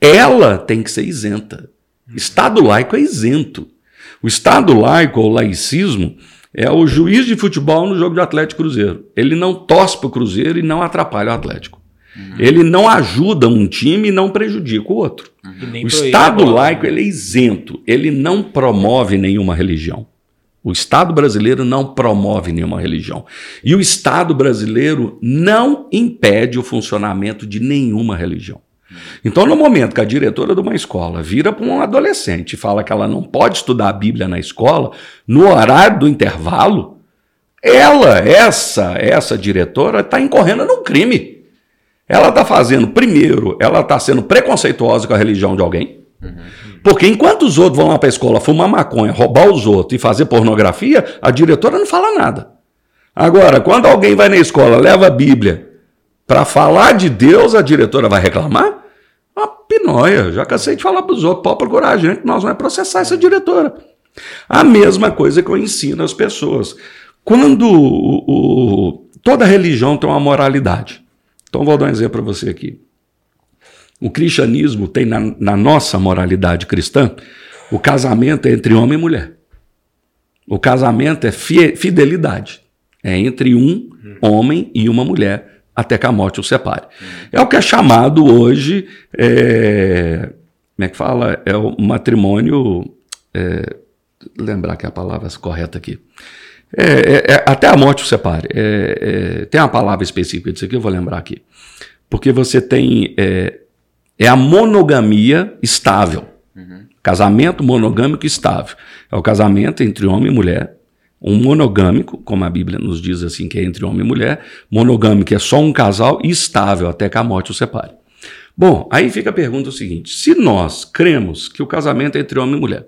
ela tem que ser isenta. Uhum. Estado laico é isento. O Estado laico, ou laicismo, é o juiz de futebol no jogo de Atlético Cruzeiro. Ele não torce para o Cruzeiro e não atrapalha o Atlético. Uhum. Ele não ajuda um time e não prejudica o outro. Uhum. O Estado laico ele é isento, ele não promove nenhuma religião. O Estado brasileiro não promove nenhuma religião. E o Estado brasileiro não impede o funcionamento de nenhuma religião. Então, no momento que a diretora de uma escola vira para um adolescente e fala que ela não pode estudar a Bíblia na escola, no horário do intervalo, ela, essa, essa diretora, está incorrendo num crime. Ela está fazendo, primeiro, ela está sendo preconceituosa com a religião de alguém. Porque enquanto os outros vão lá para a escola fumar maconha, roubar os outros e fazer pornografia, a diretora não fala nada. Agora, quando alguém vai na escola, leva a Bíblia para falar de Deus, a diretora vai reclamar? Uma pinóia. Já cansei de falar para os outros, pode procurar a gente, nós vamos processar essa diretora. A mesma coisa que eu ensino às pessoas. Quando o, o, toda religião tem uma moralidade. Então, vou dar um exemplo para você aqui. O cristianismo tem na, na nossa moralidade cristã o casamento é entre homem e mulher. O casamento é fidelidade. É entre um homem e uma mulher até que a morte os separe. É o que é chamado hoje, é, como é que fala? É o matrimônio. É, lembrar que é a palavra correta aqui. É, é, é, até a morte os separe. É, tem uma palavra específica disso aqui, eu vou lembrar aqui. Porque você tem é a monogamia estável. Uhum. Casamento monogâmico estável. É o casamento entre homem e mulher. Um monogâmico, como a Bíblia nos diz assim, que é entre homem e mulher. Monogâmico é só um casal estável até que a morte o separe. Bom, aí fica a pergunta o seguinte: se nós cremos que o casamento é entre homem e mulher,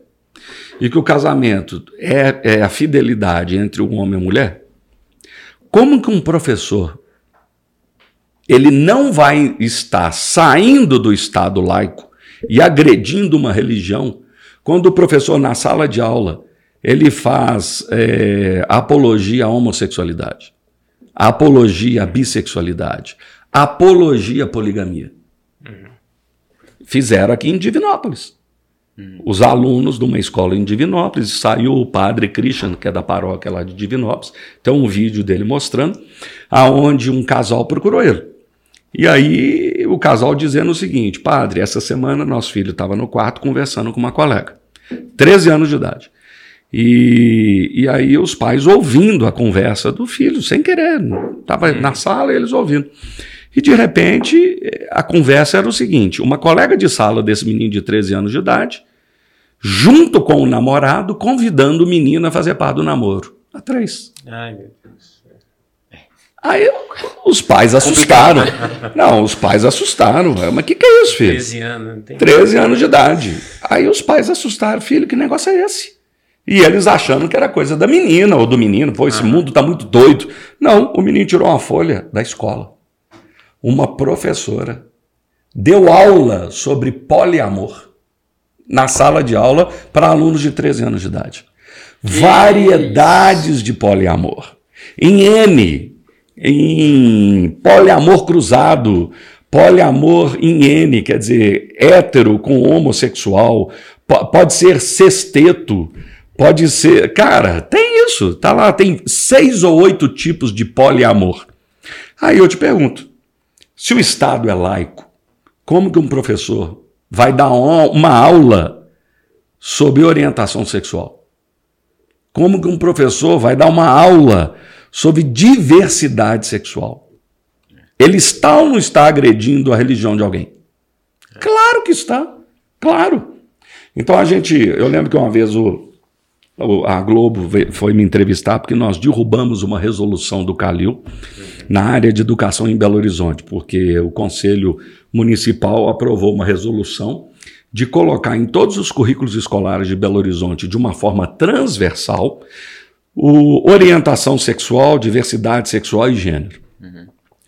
e que o casamento é, é a fidelidade entre um homem e mulher, como que um professor ele não vai estar saindo do Estado laico e agredindo uma religião quando o professor, na sala de aula, ele faz é, apologia à homossexualidade, apologia à bissexualidade, apologia à poligamia. Uhum. Fizeram aqui em Divinópolis. Uhum. Os alunos de uma escola em Divinópolis, saiu o padre Christian, que é da paróquia lá de Divinópolis, tem um vídeo dele mostrando, aonde um casal procurou ele. E aí o casal dizendo o seguinte: Padre, essa semana nosso filho estava no quarto conversando com uma colega, 13 anos de idade. E, e aí os pais ouvindo a conversa do filho, sem querer, estava na sala eles ouvindo. E de repente a conversa era o seguinte: uma colega de sala desse menino de 13 anos de idade, junto com o namorado, convidando o menino a fazer parte do namoro. A três. Ai, meu Deus. Aí os pais assustaram. Não, os pais assustaram. Mas o que, que é isso, filho? 13 anos. 13 anos de idade. Aí os pais assustaram. Filho, que negócio é esse? E eles achando que era coisa da menina ou do menino. Pô, esse mundo tá muito doido. Não, o menino tirou uma folha da escola. Uma professora deu aula sobre poliamor na sala de aula para alunos de 13 anos de idade. Variedades de poliamor. Em N em poliamor cruzado, poliamor em N, quer dizer, hétero com homossexual, pode ser sexteto, pode ser. Cara, tem isso, tá lá, tem seis ou oito tipos de poliamor. Aí eu te pergunto: se o Estado é laico, como que um professor vai dar uma aula sobre orientação sexual? Como que um professor vai dar uma aula sobre diversidade sexual. Ele está ou não está agredindo a religião de alguém? Claro que está. Claro. Então a gente. Eu lembro que uma vez o, a Globo foi me entrevistar porque nós derrubamos uma resolução do Calil na área de educação em Belo Horizonte, porque o Conselho Municipal aprovou uma resolução de colocar em todos os currículos escolares de Belo Horizonte, de uma forma transversal, o orientação sexual, diversidade sexual e gênero. Uhum.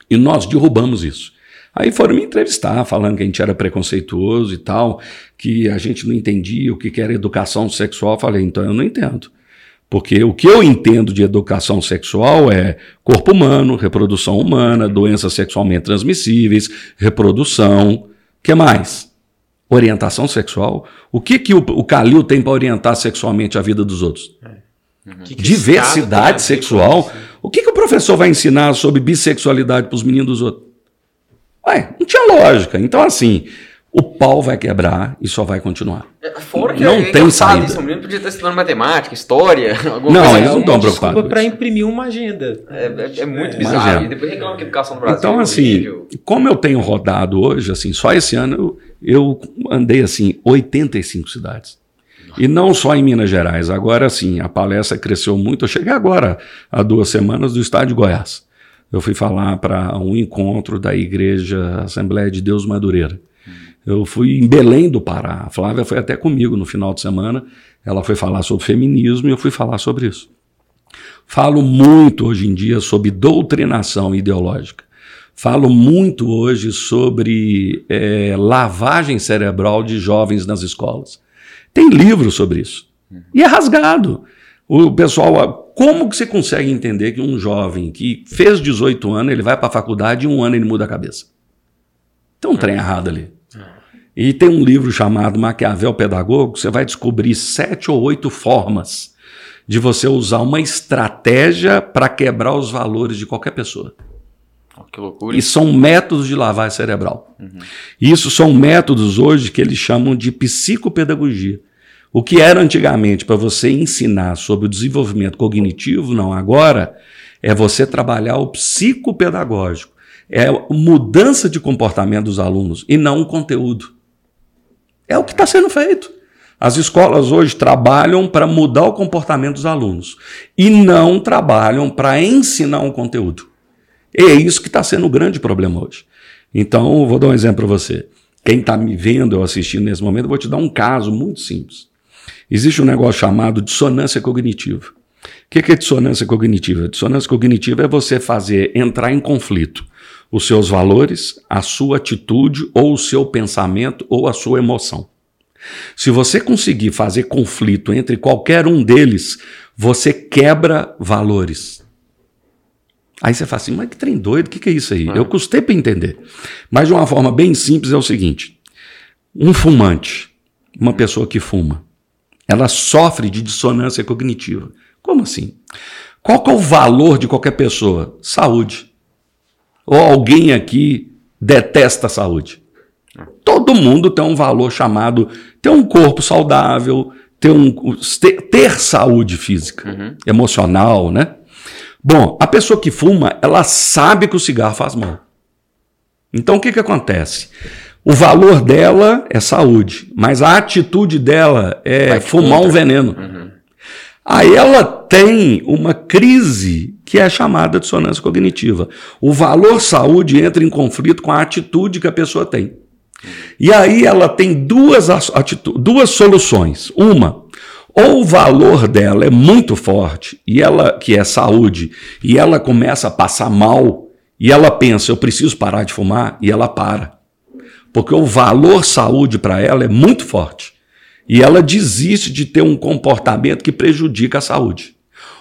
E nós derrubamos isso. Aí foram me entrevistar, falando que a gente era preconceituoso e tal, que a gente não entendia o que era educação sexual. Eu falei, então eu não entendo. Porque o que eu entendo de educação sexual é corpo humano, reprodução humana, doenças sexualmente transmissíveis, reprodução. que mais? Orientação sexual. O que, que o, o Calil tem para orientar sexualmente a vida dos outros? É. Uhum. Que que Diversidade sexual. O que, que o professor vai ensinar sobre bissexualidade para os meninos dos outros? Ué, não tinha lógica. Então, assim, o pau vai quebrar e só vai continuar. É, fora que não é tem saída. Isso, o menino podia estar estudando matemática, história, alguma Não, eles não estão preocupados. para imprimir uma agenda. É, é, é muito é. bizarro. E depois reclamam que a educação no Brasil. Então, assim, como eu tenho rodado hoje, assim, só esse ano eu, eu andei assim 85 cidades. E não só em Minas Gerais. Agora sim, a palestra cresceu muito. Eu cheguei agora, há duas semanas, do estado de Goiás. Eu fui falar para um encontro da Igreja Assembleia de Deus Madureira. Eu fui em Belém do Pará. A Flávia foi até comigo no final de semana. Ela foi falar sobre feminismo e eu fui falar sobre isso. Falo muito hoje em dia sobre doutrinação ideológica. Falo muito hoje sobre é, lavagem cerebral de jovens nas escolas. Tem livro sobre isso. E é rasgado. O pessoal, como que você consegue entender que um jovem que fez 18 anos, ele vai para a faculdade e um ano ele muda a cabeça? Tem um trem errado ali. E tem um livro chamado Maquiavel Pedagogo, você vai descobrir sete ou oito formas de você usar uma estratégia para quebrar os valores de qualquer pessoa. Que loucura. E são métodos de lavagem cerebral. Uhum. Isso são métodos hoje que eles chamam de psicopedagogia. O que era antigamente para você ensinar sobre o desenvolvimento cognitivo, não, agora é você trabalhar o psicopedagógico. É mudança de comportamento dos alunos e não o conteúdo. É o que está sendo feito. As escolas hoje trabalham para mudar o comportamento dos alunos e não trabalham para ensinar um conteúdo. E é isso que está sendo o grande problema hoje. Então, vou dar um exemplo para você. Quem está me vendo ou assistindo nesse momento, eu vou te dar um caso muito simples. Existe um negócio chamado dissonância cognitiva. O que é dissonância cognitiva? Dissonância cognitiva é você fazer entrar em conflito os seus valores, a sua atitude, ou o seu pensamento, ou a sua emoção. Se você conseguir fazer conflito entre qualquer um deles, você quebra valores. Aí você fala assim, mas que trem doido, o que, que é isso aí? Ah. Eu custei para entender. Mas de uma forma bem simples é o seguinte: um fumante, uma pessoa que fuma, ela sofre de dissonância cognitiva. Como assim? Qual é o valor de qualquer pessoa? Saúde. Ou alguém aqui detesta a saúde? Todo mundo tem um valor chamado ter um corpo saudável, ter, um, ter, ter saúde física, uhum. emocional, né? Bom, a pessoa que fuma, ela sabe que o cigarro faz mal. Então o que, que acontece? O valor dela é saúde, mas a atitude dela é Vai fumar contra. um veneno. Uhum. Aí ela tem uma crise que é chamada dissonância cognitiva. O valor saúde entra em conflito com a atitude que a pessoa tem. E aí ela tem duas, duas soluções. Uma, ou o valor dela é muito forte, e ela que é saúde, e ela começa a passar mal, e ela pensa, eu preciso parar de fumar, e ela para. Porque o valor saúde para ela é muito forte. E ela desiste de ter um comportamento que prejudica a saúde.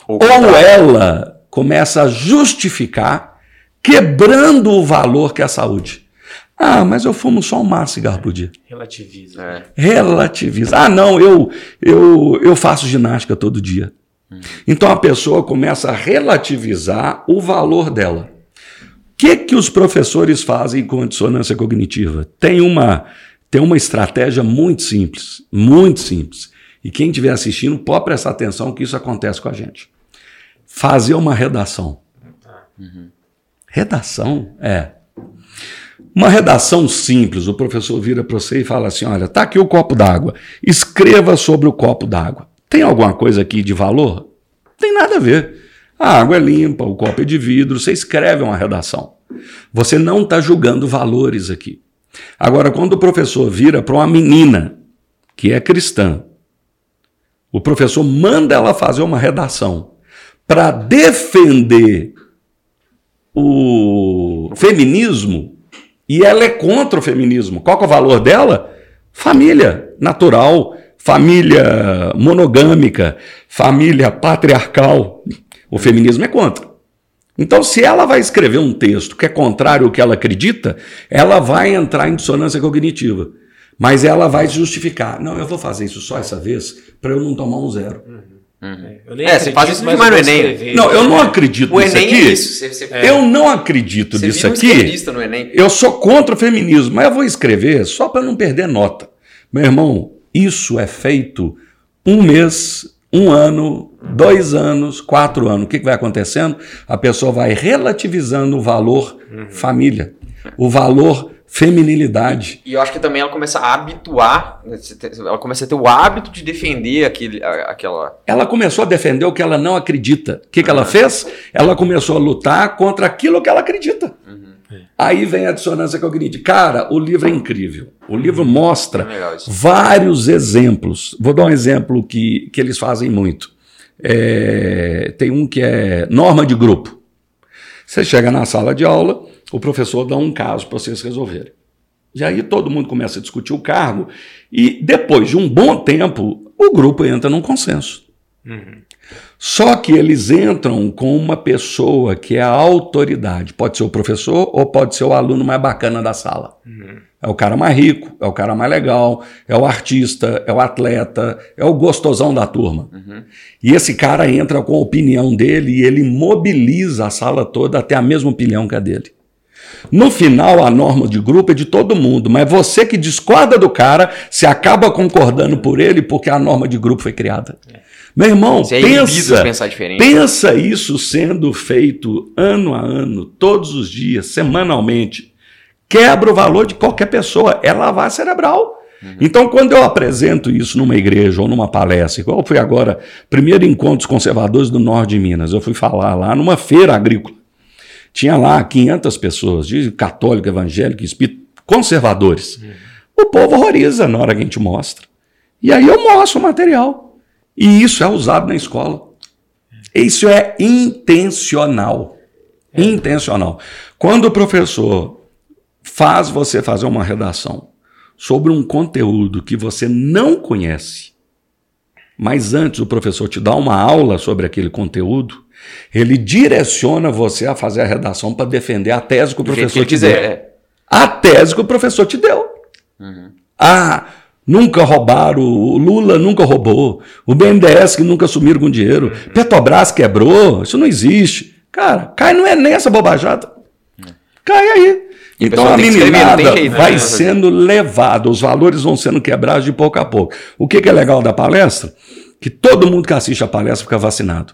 Ou ela começa a justificar, quebrando o valor que é a saúde. Ah, mas eu fumo só um maço cigarro por dia. Relativiza. É. Relativiza. Ah, não, eu, eu, eu faço ginástica todo dia. Hum. Então a pessoa começa a relativizar o valor dela que, que os professores fazem com a dissonância cognitiva? Tem uma, tem uma estratégia muito simples, muito simples. E quem estiver assistindo pode prestar atenção que isso acontece com a gente. Fazer uma redação. Uhum. Redação? É. Uma redação simples, o professor vira para você e fala assim: olha, tá aqui o copo d'água, escreva sobre o copo d'água. Tem alguma coisa aqui de valor? Tem nada a ver. A água é limpa, o copo é de vidro, você escreve uma redação. Você não está julgando valores aqui. Agora, quando o professor vira para uma menina que é cristã, o professor manda ela fazer uma redação para defender o feminismo e ela é contra o feminismo. Qual é o valor dela? Família natural, família monogâmica, família patriarcal. O feminismo é contra. Então, se ela vai escrever um texto que é contrário ao que ela acredita, ela vai entrar em dissonância cognitiva. Mas ela vai justificar. Não, eu vou fazer isso só essa vez para eu não tomar um zero. Uhum. É, você faz isso demais no Enem. Não, eu não acredito o nisso Enem aqui. É isso. Você, você... Eu não acredito você nisso aqui. No Enem. Eu sou contra o feminismo, mas eu vou escrever só para não perder nota. Meu irmão, isso é feito um mês um ano, dois anos, quatro anos. O que, que vai acontecendo? A pessoa vai relativizando o valor uhum. família, o valor feminilidade. E eu acho que também ela começa a habituar, né, ela começa a ter o hábito de defender aquele, aquela. Ela começou a defender o que ela não acredita. O que, que ela fez? Ela começou a lutar contra aquilo que ela acredita. Uhum. Aí vem a dissonância cognitiva. Cara, o livro é incrível. O O livro mostra vários exemplos. Vou dar um exemplo que, que eles fazem muito. É, tem um que é norma de grupo. Você chega na sala de aula, o professor dá um caso para vocês resolverem. E aí todo mundo começa a discutir o cargo, e depois de um bom tempo, o grupo entra num consenso. Uhum. Só que eles entram com uma pessoa que é a autoridade. Pode ser o professor ou pode ser o aluno mais bacana da sala. Uhum. É o cara mais rico, é o cara mais legal, é o artista, é o atleta, é o gostosão da turma. Uhum. E esse cara entra com a opinião dele e ele mobiliza a sala toda até a mesma opinião que a dele. No final, a norma de grupo é de todo mundo, mas você que discorda do cara, se acaba concordando por ele porque a norma de grupo foi criada. É. Meu irmão, é pensa, pensa isso sendo feito ano a ano, todos os dias, semanalmente. Quebra o valor de qualquer pessoa, é lavar cerebral. Uhum. Então, quando eu apresento isso numa igreja ou numa palestra, igual foi agora, primeiro encontro dos conservadores do norte de Minas, eu fui falar lá numa feira agrícola. Tinha lá 500 pessoas, de católico, evangélico, espírito, conservadores. Uhum. O povo horroriza na hora que a gente mostra. E aí eu mostro o material. E isso é usado na escola. Isso é intencional. É. Intencional. Quando o professor faz você fazer uma redação sobre um conteúdo que você não conhece, mas antes o professor te dá uma aula sobre aquele conteúdo, ele direciona você a fazer a redação para defender a tese que o professor que te quiser. deu. É. A tese que o professor te deu. Uhum. Ah, nunca roubaram, o Lula nunca roubou, o BNDES que nunca sumiram com dinheiro. Petrobras quebrou, isso não existe. Cara, cai não é nessa bobajada. Cai aí. E então a meninada vai né? sendo levada, os valores vão sendo quebrados de pouco a pouco. O que, que é legal da palestra? Que todo mundo que assiste a palestra fica vacinado.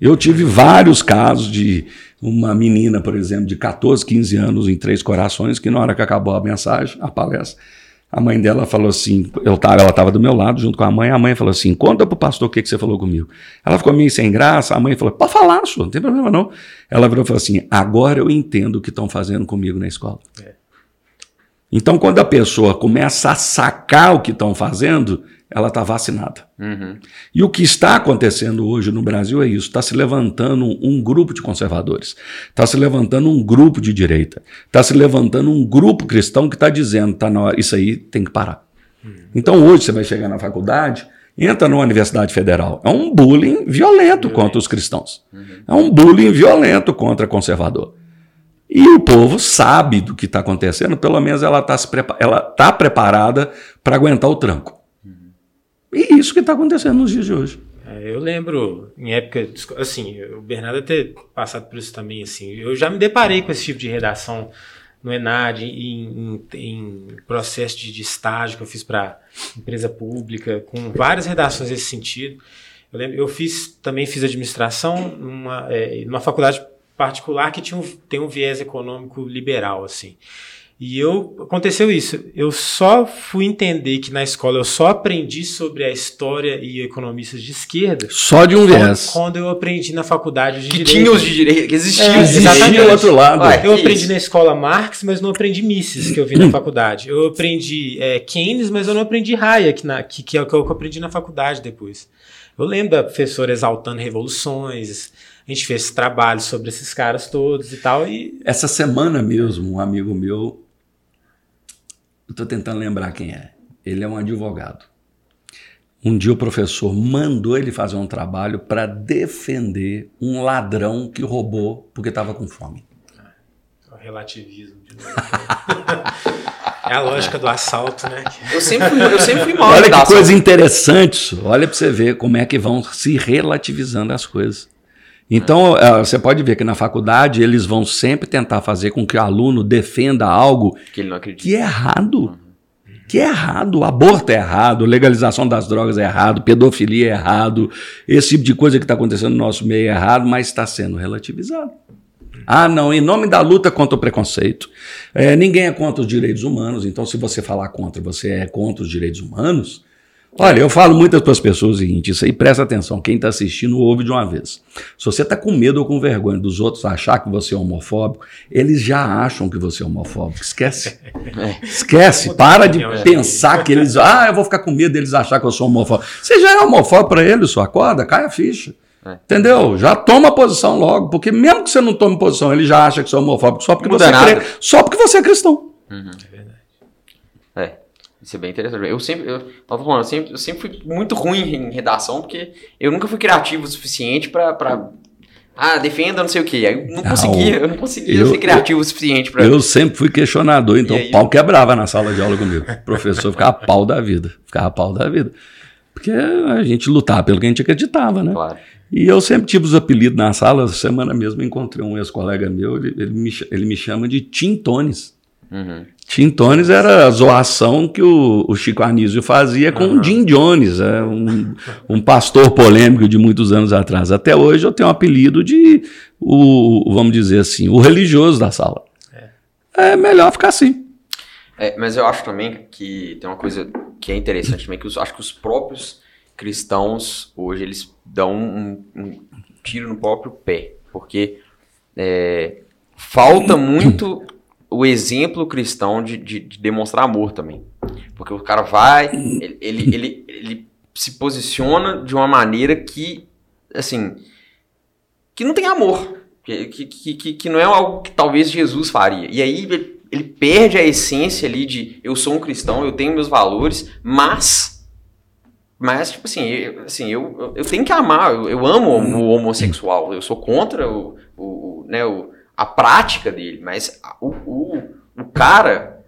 Eu tive vários casos de uma menina, por exemplo, de 14, 15 anos em Três Corações, que na hora que acabou a mensagem, a palestra, a mãe dela falou assim, eu tava, ela estava do meu lado junto com a mãe, a mãe falou assim, conta pro pastor o que, que você falou comigo. Ela ficou meio sem graça, a mãe falou, pode falar, senhor, não tem problema não. Ela virou e falou assim, agora eu entendo o que estão fazendo comigo na escola. É. Então, quando a pessoa começa a sacar o que estão fazendo, ela está vacinada. Uhum. E o que está acontecendo hoje no Brasil é isso: está se levantando um grupo de conservadores, está se levantando um grupo de direita, está se levantando um grupo cristão que está dizendo, tá na hora, isso aí tem que parar. Uhum. Então hoje você vai chegar na faculdade, entra numa universidade federal, é um bullying violento contra os cristãos, uhum. é um bullying violento contra conservador. E o povo sabe do que está acontecendo, pelo menos ela está tá preparada para aguentar o tranco. E isso que está acontecendo nos dias de hoje. É, eu lembro, em época, assim, o Bernardo ter passado por isso também, assim, eu já me deparei com esse tipo de redação no Enad, em, em, em processo de, de, estágio que eu fiz para empresa pública, com várias redações nesse sentido. Eu, lembro, eu fiz, também fiz administração numa, é, numa faculdade particular que tinha um, tem um viés econômico liberal, assim. E eu aconteceu isso. Eu só fui entender que na escola eu só aprendi sobre a história e economistas de esquerda. Só de um viés. Quando eu aprendi na faculdade de que direito. tinha os de direito, que existiam. É, existia o outro lado. Ué, eu aprendi isso? na escola Marx, mas não aprendi Mises, que eu vi na faculdade. Eu aprendi é, Keynes, mas eu não aprendi Hayek, na, que, que é o que eu aprendi na faculdade depois. Eu lembro da professora exaltando revoluções. A gente fez trabalho sobre esses caras todos e tal. E... Essa semana mesmo, um amigo meu Estou tentando lembrar quem é. Ele é um advogado. Um dia o professor mandou ele fazer um trabalho para defender um ladrão que roubou porque estava com fome. É o relativismo de novo. é a lógica do assalto, né? Eu sempre fui, eu sempre fui mal. Olha que coisa interessante isso. Olha para você ver como é que vão se relativizando as coisas. Então, é. você pode ver que na faculdade eles vão sempre tentar fazer com que o aluno defenda algo que, ele não acredita. que é errado. Que é errado. Aborto é errado, legalização das drogas é errado, pedofilia é errado, esse tipo de coisa que está acontecendo no nosso meio é errado, mas está sendo relativizado. Ah, não, em nome da luta contra o preconceito. É, ninguém é contra os direitos humanos, então se você falar contra, você é contra os direitos humanos, Olha, eu falo muitas para as pessoas o seguinte: isso aí presta atenção, quem está assistindo ouve de uma vez. Se você está com medo ou com vergonha dos outros achar que você é homofóbico, eles já acham que você é homofóbico. Esquece. É. Esquece. Para de pensar que eles. Ah, eu vou ficar com medo deles achar que eu sou homofóbico. Você já é homofóbico para eles, sua corda, cai a ficha. É. Entendeu? Já toma posição logo, porque mesmo que você não tome posição, ele já acha que você é homofóbico só porque, você é, só porque você é cristão. Uhum. Verdade. É. Isso é bem interessante. Eu sempre, eu, falando, eu sempre, eu sempre fui muito ruim em redação, porque eu nunca fui criativo o suficiente para ah, defenda não sei o quê. Eu não conseguia, eu não conseguia eu, ser criativo o suficiente para. Eu sempre fui questionador, então o pau quebrava na sala de aula comigo. O professor ficava pau da vida. Ficava pau da vida. Porque a gente lutava pelo que a gente acreditava, né? Claro. E eu sempre tive os apelidos na sala. Essa semana mesmo encontrei um ex-colega meu, ele, ele, me, ele me chama de Tintones. Uhum. Tintones era a zoação que o, o Chico Anísio fazia com uhum. o Jim Jones, é um, um pastor polêmico de muitos anos atrás. Até hoje eu tenho um apelido de, o, vamos dizer assim, o religioso da sala. É, é melhor ficar assim. É, mas eu acho também que tem uma coisa que é interessante também, que eu acho que os próprios cristãos hoje eles dão um, um tiro no próprio pé, porque é, falta muito o exemplo cristão de, de, de, demonstrar amor também. Porque o cara vai, ele, ele, ele, ele, se posiciona de uma maneira que, assim, que não tem amor. Que, que, que, que não é algo que talvez Jesus faria. E aí ele, ele perde a essência ali de eu sou um cristão, eu tenho meus valores, mas mas, tipo assim, eu, assim, eu, eu tenho que amar, eu, eu amo o homossexual, eu sou contra o, o, né, o, a prática dele, mas o, o, o cara,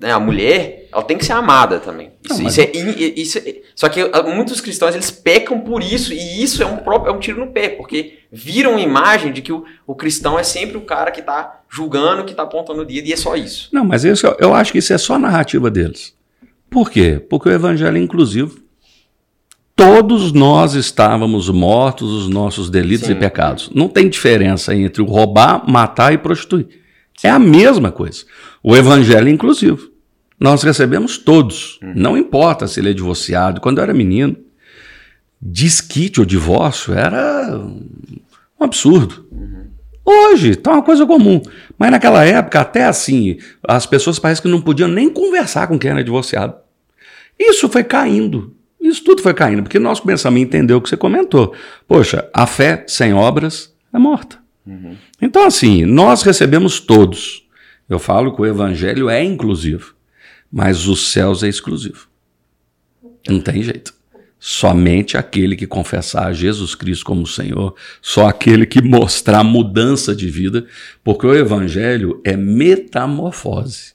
né, a mulher, ela tem que ser amada também. Isso, Não, isso, é, isso é, só que ah, muitos cristãos eles pecam por isso e isso é um próprio é um tiro no pé, porque viram a imagem de que o, o cristão é sempre o cara que está julgando, que está apontando o dedo e é só isso. Não, mas isso, eu acho que isso é só narrativa deles. Por quê? Porque o evangelho é inclusivo. Todos nós estávamos mortos os nossos delitos Sim. e pecados. Não tem diferença entre roubar, matar e prostituir. É a mesma coisa. O evangelho é inclusivo. Nós recebemos todos. Uhum. Não importa se ele é divorciado. Quando eu era menino, disquite ou divórcio era um absurdo. Uhum. Hoje está uma coisa comum. Mas naquela época, até assim, as pessoas parecem que não podiam nem conversar com quem era divorciado. Isso foi caindo. Isso tudo foi caindo, porque nós começamos a entender o que você comentou. Poxa, a fé sem obras é morta. Uhum. Então, assim, nós recebemos todos. Eu falo que o evangelho é inclusivo, mas os céus é exclusivo. Não tem jeito. Somente aquele que confessar Jesus Cristo como Senhor, só aquele que mostrar mudança de vida, porque o evangelho é metamorfose.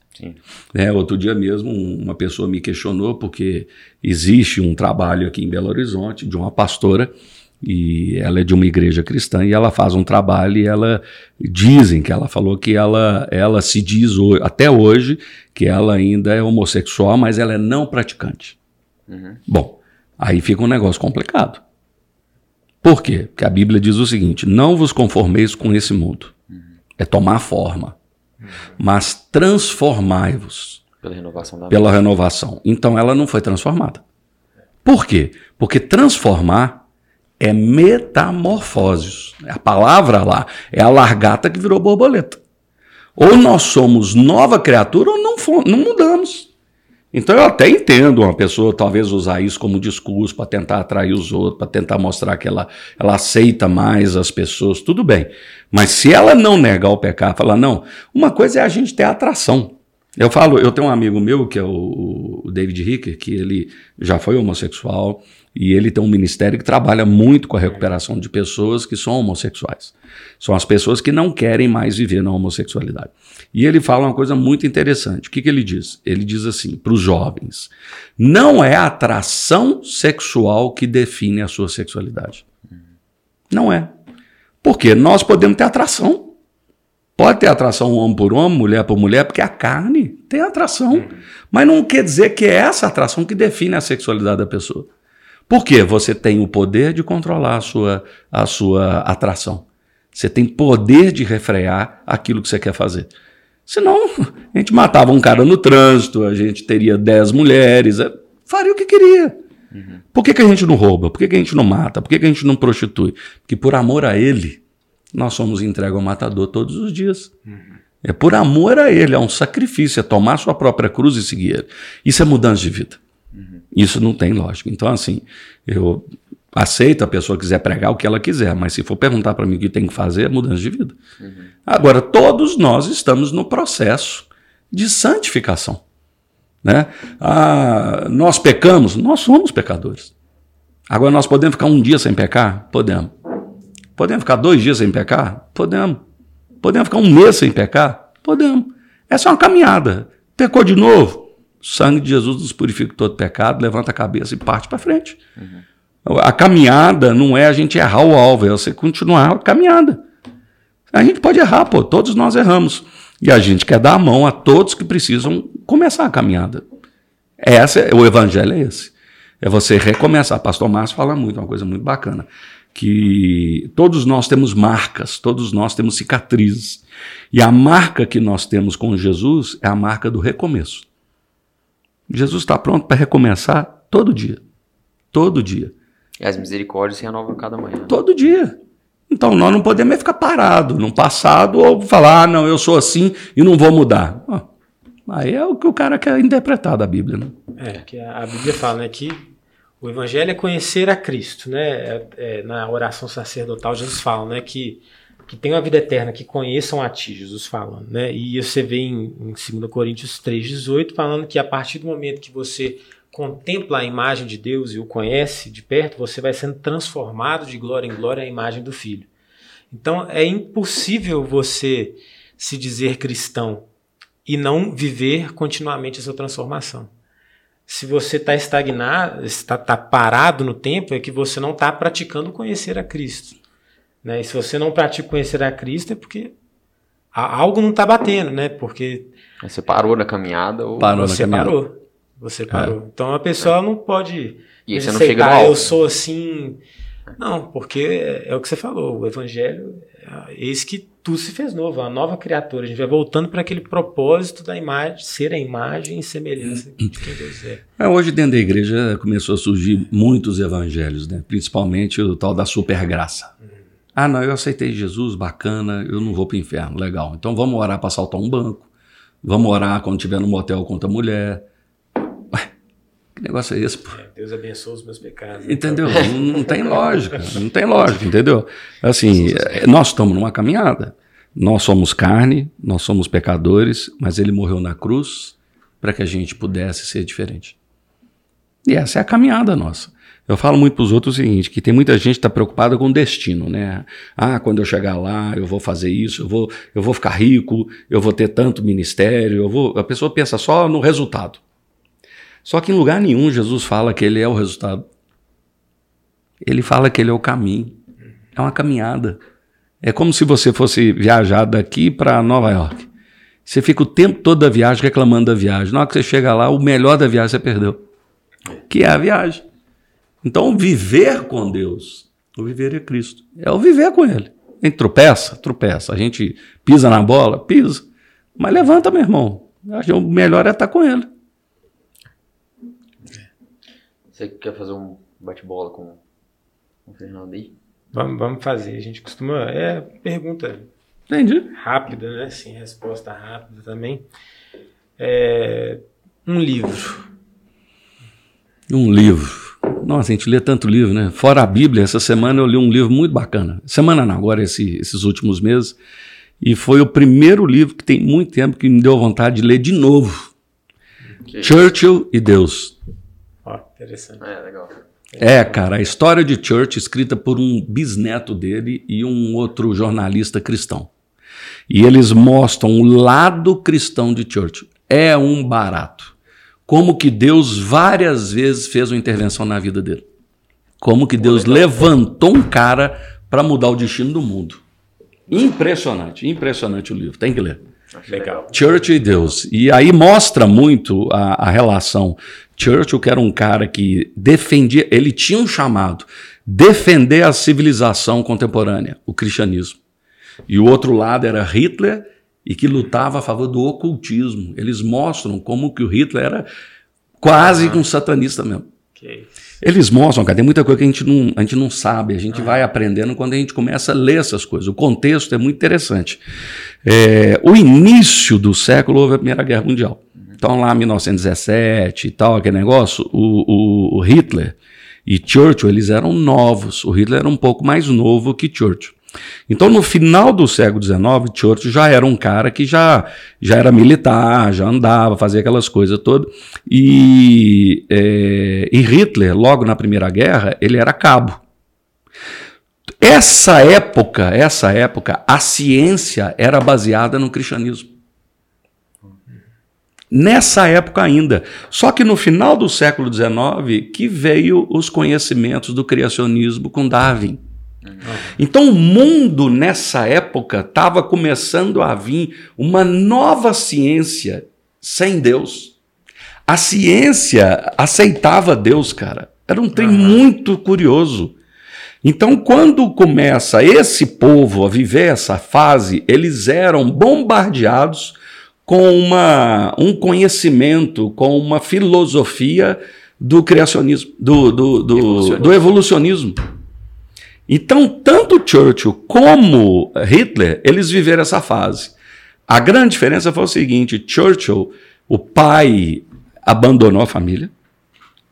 Né, outro dia mesmo, uma pessoa me questionou porque existe um trabalho aqui em Belo Horizonte de uma pastora e ela é de uma igreja cristã e ela faz um trabalho e ela dizem que ela falou que ela ela se diz até hoje que ela ainda é homossexual, mas ela é não praticante. Uhum. Bom, aí fica um negócio complicado. Por quê? Porque a Bíblia diz o seguinte: não vos conformeis com esse mundo. Uhum. É tomar forma mas transformai-vos pela renovação. Pela renovação. Então ela não foi transformada. Por quê? Porque transformar é metamorfose. A palavra lá é a largata que virou borboleta. Ou nós somos nova criatura ou não, não mudamos. Então eu até entendo uma pessoa talvez usar isso como discurso para tentar atrair os outros, para tentar mostrar que ela, ela aceita mais as pessoas, tudo bem. Mas se ela não negar o pecado, falar, não, uma coisa é a gente ter atração. Eu falo, eu tenho um amigo meu, que é o, o David Ricker, que ele já foi homossexual, e ele tem um ministério que trabalha muito com a recuperação de pessoas que são homossexuais. São as pessoas que não querem mais viver na homossexualidade. E ele fala uma coisa muito interessante. O que, que ele diz? Ele diz assim para os jovens: não é a atração sexual que define a sua sexualidade. Não é. Porque nós podemos ter atração. Pode ter atração homem por homem, mulher por mulher, porque a carne tem atração. Mas não quer dizer que é essa atração que define a sexualidade da pessoa. Porque você tem o poder de controlar a sua, a sua atração. Você tem poder de refrear aquilo que você quer fazer. Senão, a gente matava um cara no trânsito, a gente teria dez mulheres, é, faria o que queria. Uhum. Por que, que a gente não rouba? Por que, que a gente não mata? Por que, que a gente não prostitui? Porque por amor a Ele, nós somos entregues ao matador todos os dias. Uhum. É por amor a Ele, é um sacrifício, é tomar sua própria cruz e seguir Ele. Isso é mudança de vida. Isso não tem lógica. Então, assim, eu aceito a pessoa quiser pregar o que ela quiser, mas se for perguntar para mim o que tem que fazer, é mudança de vida. Uhum. Agora, todos nós estamos no processo de santificação. Né? Ah, nós pecamos, nós somos pecadores. Agora, nós podemos ficar um dia sem pecar? Podemos. Podemos ficar dois dias sem pecar? Podemos. Podemos ficar um mês sem pecar? Podemos. Essa é uma caminhada. Pecou de novo? O sangue de Jesus nos purifica todo pecado, levanta a cabeça e parte para frente. Uhum. A caminhada não é a gente errar o alvo, é você continuar a caminhada. A gente pode errar, pô, todos nós erramos. E a gente quer dar a mão a todos que precisam começar a caminhada. Essa, é, o evangelho é esse. É você recomeçar. Pastor Márcio fala muito, uma coisa muito bacana, que todos nós temos marcas, todos nós temos cicatrizes. E a marca que nós temos com Jesus é a marca do recomeço. Jesus está pronto para recomeçar todo dia. Todo dia. E as misericórdias se renovam cada manhã. Todo dia. Então nós não podemos ficar parados no passado ou falar, ah, não, eu sou assim e não vou mudar. Ah, aí é o que o cara quer interpretar da Bíblia. Né? É, que a Bíblia fala né, que o Evangelho é conhecer a Cristo. Né? É, é, na oração sacerdotal, Jesus fala né, que, que tem uma vida eterna, que conheçam a Ti, Jesus falando. Né? E você vê em, em 2 Coríntios 3,18 falando que a partir do momento que você contempla a imagem de Deus e o conhece de perto, você vai sendo transformado de glória em glória à imagem do Filho. Então é impossível você se dizer cristão e não viver continuamente essa transformação. Se você está estagnado, está tá parado no tempo, é que você não está praticando conhecer a Cristo. Né? E se você não pratica conhecer a Cristo, é porque algo não está batendo, né? Porque você parou na caminhada ou parou você parou. Você é. parou. É. Então a pessoa é. não pode e você não chega no eu sou assim. Não, porque é, é o que você falou, o evangelho é eis que tu se fez novo, a nova criatura. A gente vai voltando para aquele propósito da imagem, ser a imagem e semelhança de quem Deus é. é. Hoje dentro da igreja começou a surgir muitos evangelhos, né? principalmente o tal da supergraça. Uhum. Ah, não, eu aceitei Jesus, bacana, eu não vou para o inferno, legal. Então vamos orar para assaltar um banco, vamos orar quando estiver no motel contra a mulher, que negócio é esse, pô? É, Deus abençoe os meus pecados. Entendeu? Não, não, tem lógica, não tem lógica, entendeu? Assim, é, nós estamos numa caminhada. Nós somos carne, nós somos pecadores, mas ele morreu na cruz para que a gente pudesse ser diferente. E essa é a caminhada nossa. Eu falo muito para os outros o seguinte, que tem muita gente que está preocupada com o destino, né? Ah, quando eu chegar lá, eu vou fazer isso, eu vou, eu vou ficar rico, eu vou ter tanto ministério, eu vou. A pessoa pensa só no resultado. Só que em lugar nenhum Jesus fala que ele é o resultado. Ele fala que ele é o caminho. É uma caminhada. É como se você fosse viajar daqui para Nova York. Você fica o tempo todo da viagem reclamando da viagem. Na hora que você chega lá, o melhor da viagem você perdeu. Que é a viagem. Então, viver com Deus, o viver é Cristo. É o viver com Ele. A gente tropeça, tropeça. A gente pisa na bola, pisa. Mas levanta, meu irmão. O melhor é estar com Ele. Você quer fazer um bate-bola com, com o Fernando aí? Vamos, vamos fazer. A gente costuma. É pergunta Entendi. rápida, né? Sim, resposta rápida também. É, um livro. Um livro. Nossa, a gente lê tanto livro, né? Fora a Bíblia, essa semana eu li um livro muito bacana. Semana não, agora esse, esses últimos meses. E foi o primeiro livro que tem muito tempo que me deu vontade de ler de novo. Que Churchill e Deus, Ó, interessante. É, legal. É, cara, a história de Church escrita por um bisneto dele e um outro jornalista cristão. E eles mostram o lado cristão de Church. É um barato. Como que Deus várias vezes fez uma intervenção na vida dele. Como que Deus levantou um cara para mudar o destino do mundo. Impressionante, impressionante o livro. Tem que ler. Legal. Church e Deus. E aí mostra muito a, a relação Churchill, que era um cara que defendia, ele tinha um chamado, defender a civilização contemporânea, o cristianismo. E o outro lado era Hitler, e que lutava a favor do ocultismo. Eles mostram como que o Hitler era quase um satanista mesmo. Eles mostram, cara, tem muita coisa que a gente não, a gente não sabe, a gente ah. vai aprendendo quando a gente começa a ler essas coisas. O contexto é muito interessante. É, o início do século houve a Primeira Guerra Mundial. Então, lá em 1917 e tal, aquele negócio, o, o, o Hitler e Churchill, eles eram novos. O Hitler era um pouco mais novo que Churchill. Então, no final do século XIX, Churchill já era um cara que já, já era militar, já andava, fazia aquelas coisas todas. E, é, e Hitler, logo na Primeira Guerra, ele era cabo. Essa época, essa época, a ciência era baseada no cristianismo. Nessa época ainda. Só que no final do século XIX que veio os conhecimentos do criacionismo com Darwin. Então o mundo nessa época estava começando a vir uma nova ciência sem Deus. A ciência aceitava Deus, cara. Era um trem uhum. muito curioso. Então, quando começa esse povo a viver essa fase, eles eram bombardeados com uma, um conhecimento, com uma filosofia do criacionismo, do, do, do, evolucionismo. do evolucionismo. Então, tanto Churchill como Hitler, eles viveram essa fase. A grande diferença foi o seguinte: Churchill, o pai abandonou a família,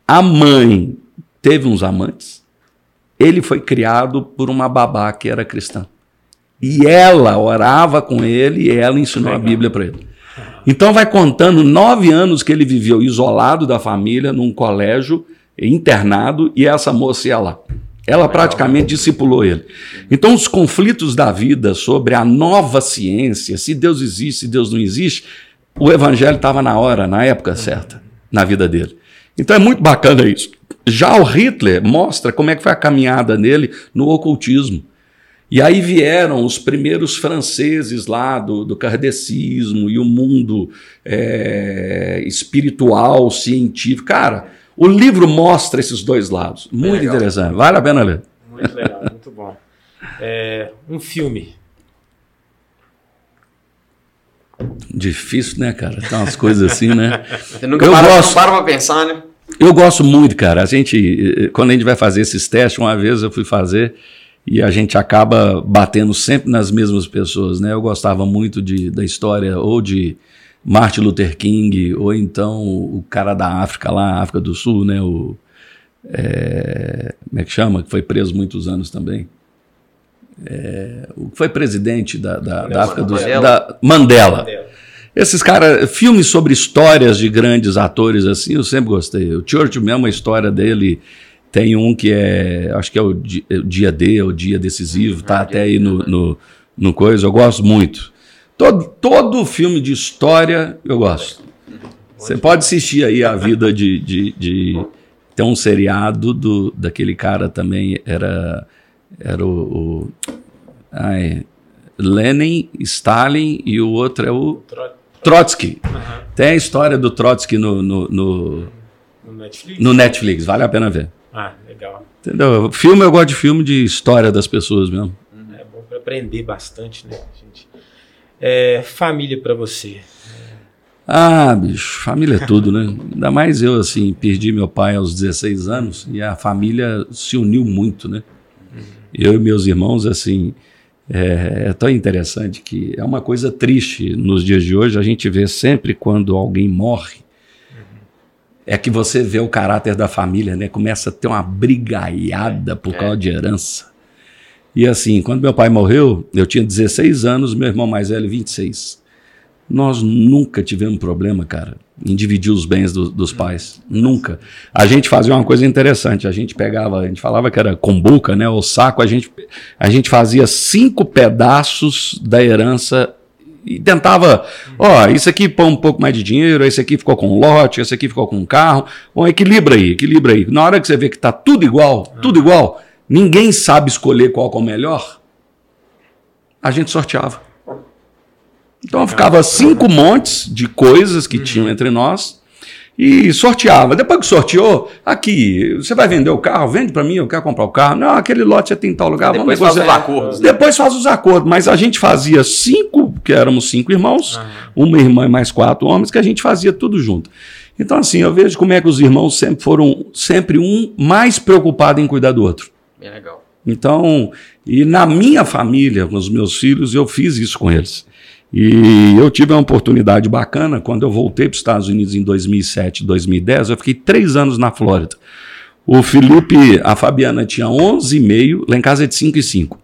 a mãe teve uns amantes, ele foi criado por uma babá que era cristã. E ela orava com ele e ela ensinou Legal. a Bíblia para ele. Então vai contando nove anos que ele viveu isolado da família, num colégio, internado, e essa moça ia lá. Ela praticamente discipulou ele. Então, os conflitos da vida sobre a nova ciência, se Deus existe, se Deus não existe, o evangelho estava na hora, na época certa, na vida dele. Então é muito bacana isso. Já o Hitler mostra como é que foi a caminhada nele no ocultismo. E aí vieram os primeiros franceses lá do, do kardecismo e o mundo é, espiritual, científico. Cara, o livro mostra esses dois lados. Muito interessante. Vale a pena ler. Muito legal, muito bom. É, um filme. Difícil, né, cara? Tem umas coisas assim, né? Você nunca eu para, gosto, para pra pensar, né? Eu gosto muito, cara. A gente, quando a gente vai fazer esses testes, uma vez eu fui fazer e a gente acaba batendo sempre nas mesmas pessoas, né? Eu gostava muito de, da história ou de Martin Luther King ou então o cara da África lá, África do Sul, né? O é, como é que chama? Que foi preso muitos anos também. É, o que foi presidente da, da, da África do Sul, da Mandela. Mandela. Esses caras, filmes sobre histórias de grandes atores assim, eu sempre gostei. O Churchill mesmo, a história dele tem um que é, acho que é o, é o dia D, o dia decisivo, tá ah, até aí no, no, no, coisa, eu gosto muito. Todo, todo filme de história eu gosto. Você pode assistir aí a vida de, de, de tem um seriado do, daquele cara também, era, era o, o ai, Lenin, Stalin e o outro é o Trotsky. Uhum. Tem a história do Trotsky no, no, no, no, Netflix? no Netflix, vale a pena ver. Ah, legal. Entendeu? Filme, eu gosto de filme de história das pessoas mesmo. É bom para aprender bastante, né, gente? É, família para você. Ah, bicho, família é tudo, né? Ainda mais eu, assim, perdi meu pai aos 16 anos e a família se uniu muito, né? Eu e meus irmãos, assim, é, é, tão interessante que é uma coisa triste nos dias de hoje. A gente vê sempre quando alguém morre, é que você vê o caráter da família, né? Começa a ter uma brigaiada por é. causa de herança. E assim, quando meu pai morreu, eu tinha 16 anos, meu irmão mais velho 26. Nós nunca tivemos problema, cara, em dividir os bens do, dos pais. Nunca. A gente fazia uma coisa interessante. A gente pegava, a gente falava que era combuca, né? O saco, a gente, a gente fazia cinco pedaços da herança e tentava, ó, isso aqui põe um pouco mais de dinheiro, esse aqui ficou com um lote, esse aqui ficou com um carro. Bom, equilibra aí, equilibra aí. Na hora que você vê que tá tudo igual, tudo igual, ninguém sabe escolher qual é o melhor, a gente sorteava. Então ficava cinco montes de coisas que tinham entre nós e sorteava. Depois que sorteou, aqui, você vai vender o carro, vende para mim, eu quero comprar o carro. Não, aquele lote você tem em tal lugar. Depois faz os acordos. Né? Depois faz os acordos. Mas a gente fazia cinco, que éramos cinco irmãos, uma irmã e mais quatro homens, que a gente fazia tudo junto. Então, assim, eu vejo como é que os irmãos sempre foram, sempre um mais preocupado em cuidar do outro. Bem legal. Então, e na minha família, com os meus filhos, eu fiz isso com eles. E eu tive uma oportunidade bacana quando eu voltei para os Estados Unidos em 2007, 2010. Eu fiquei três anos na Flórida. O Felipe, a Fabiana tinha 11,5, lá em casa é de 5 e 5.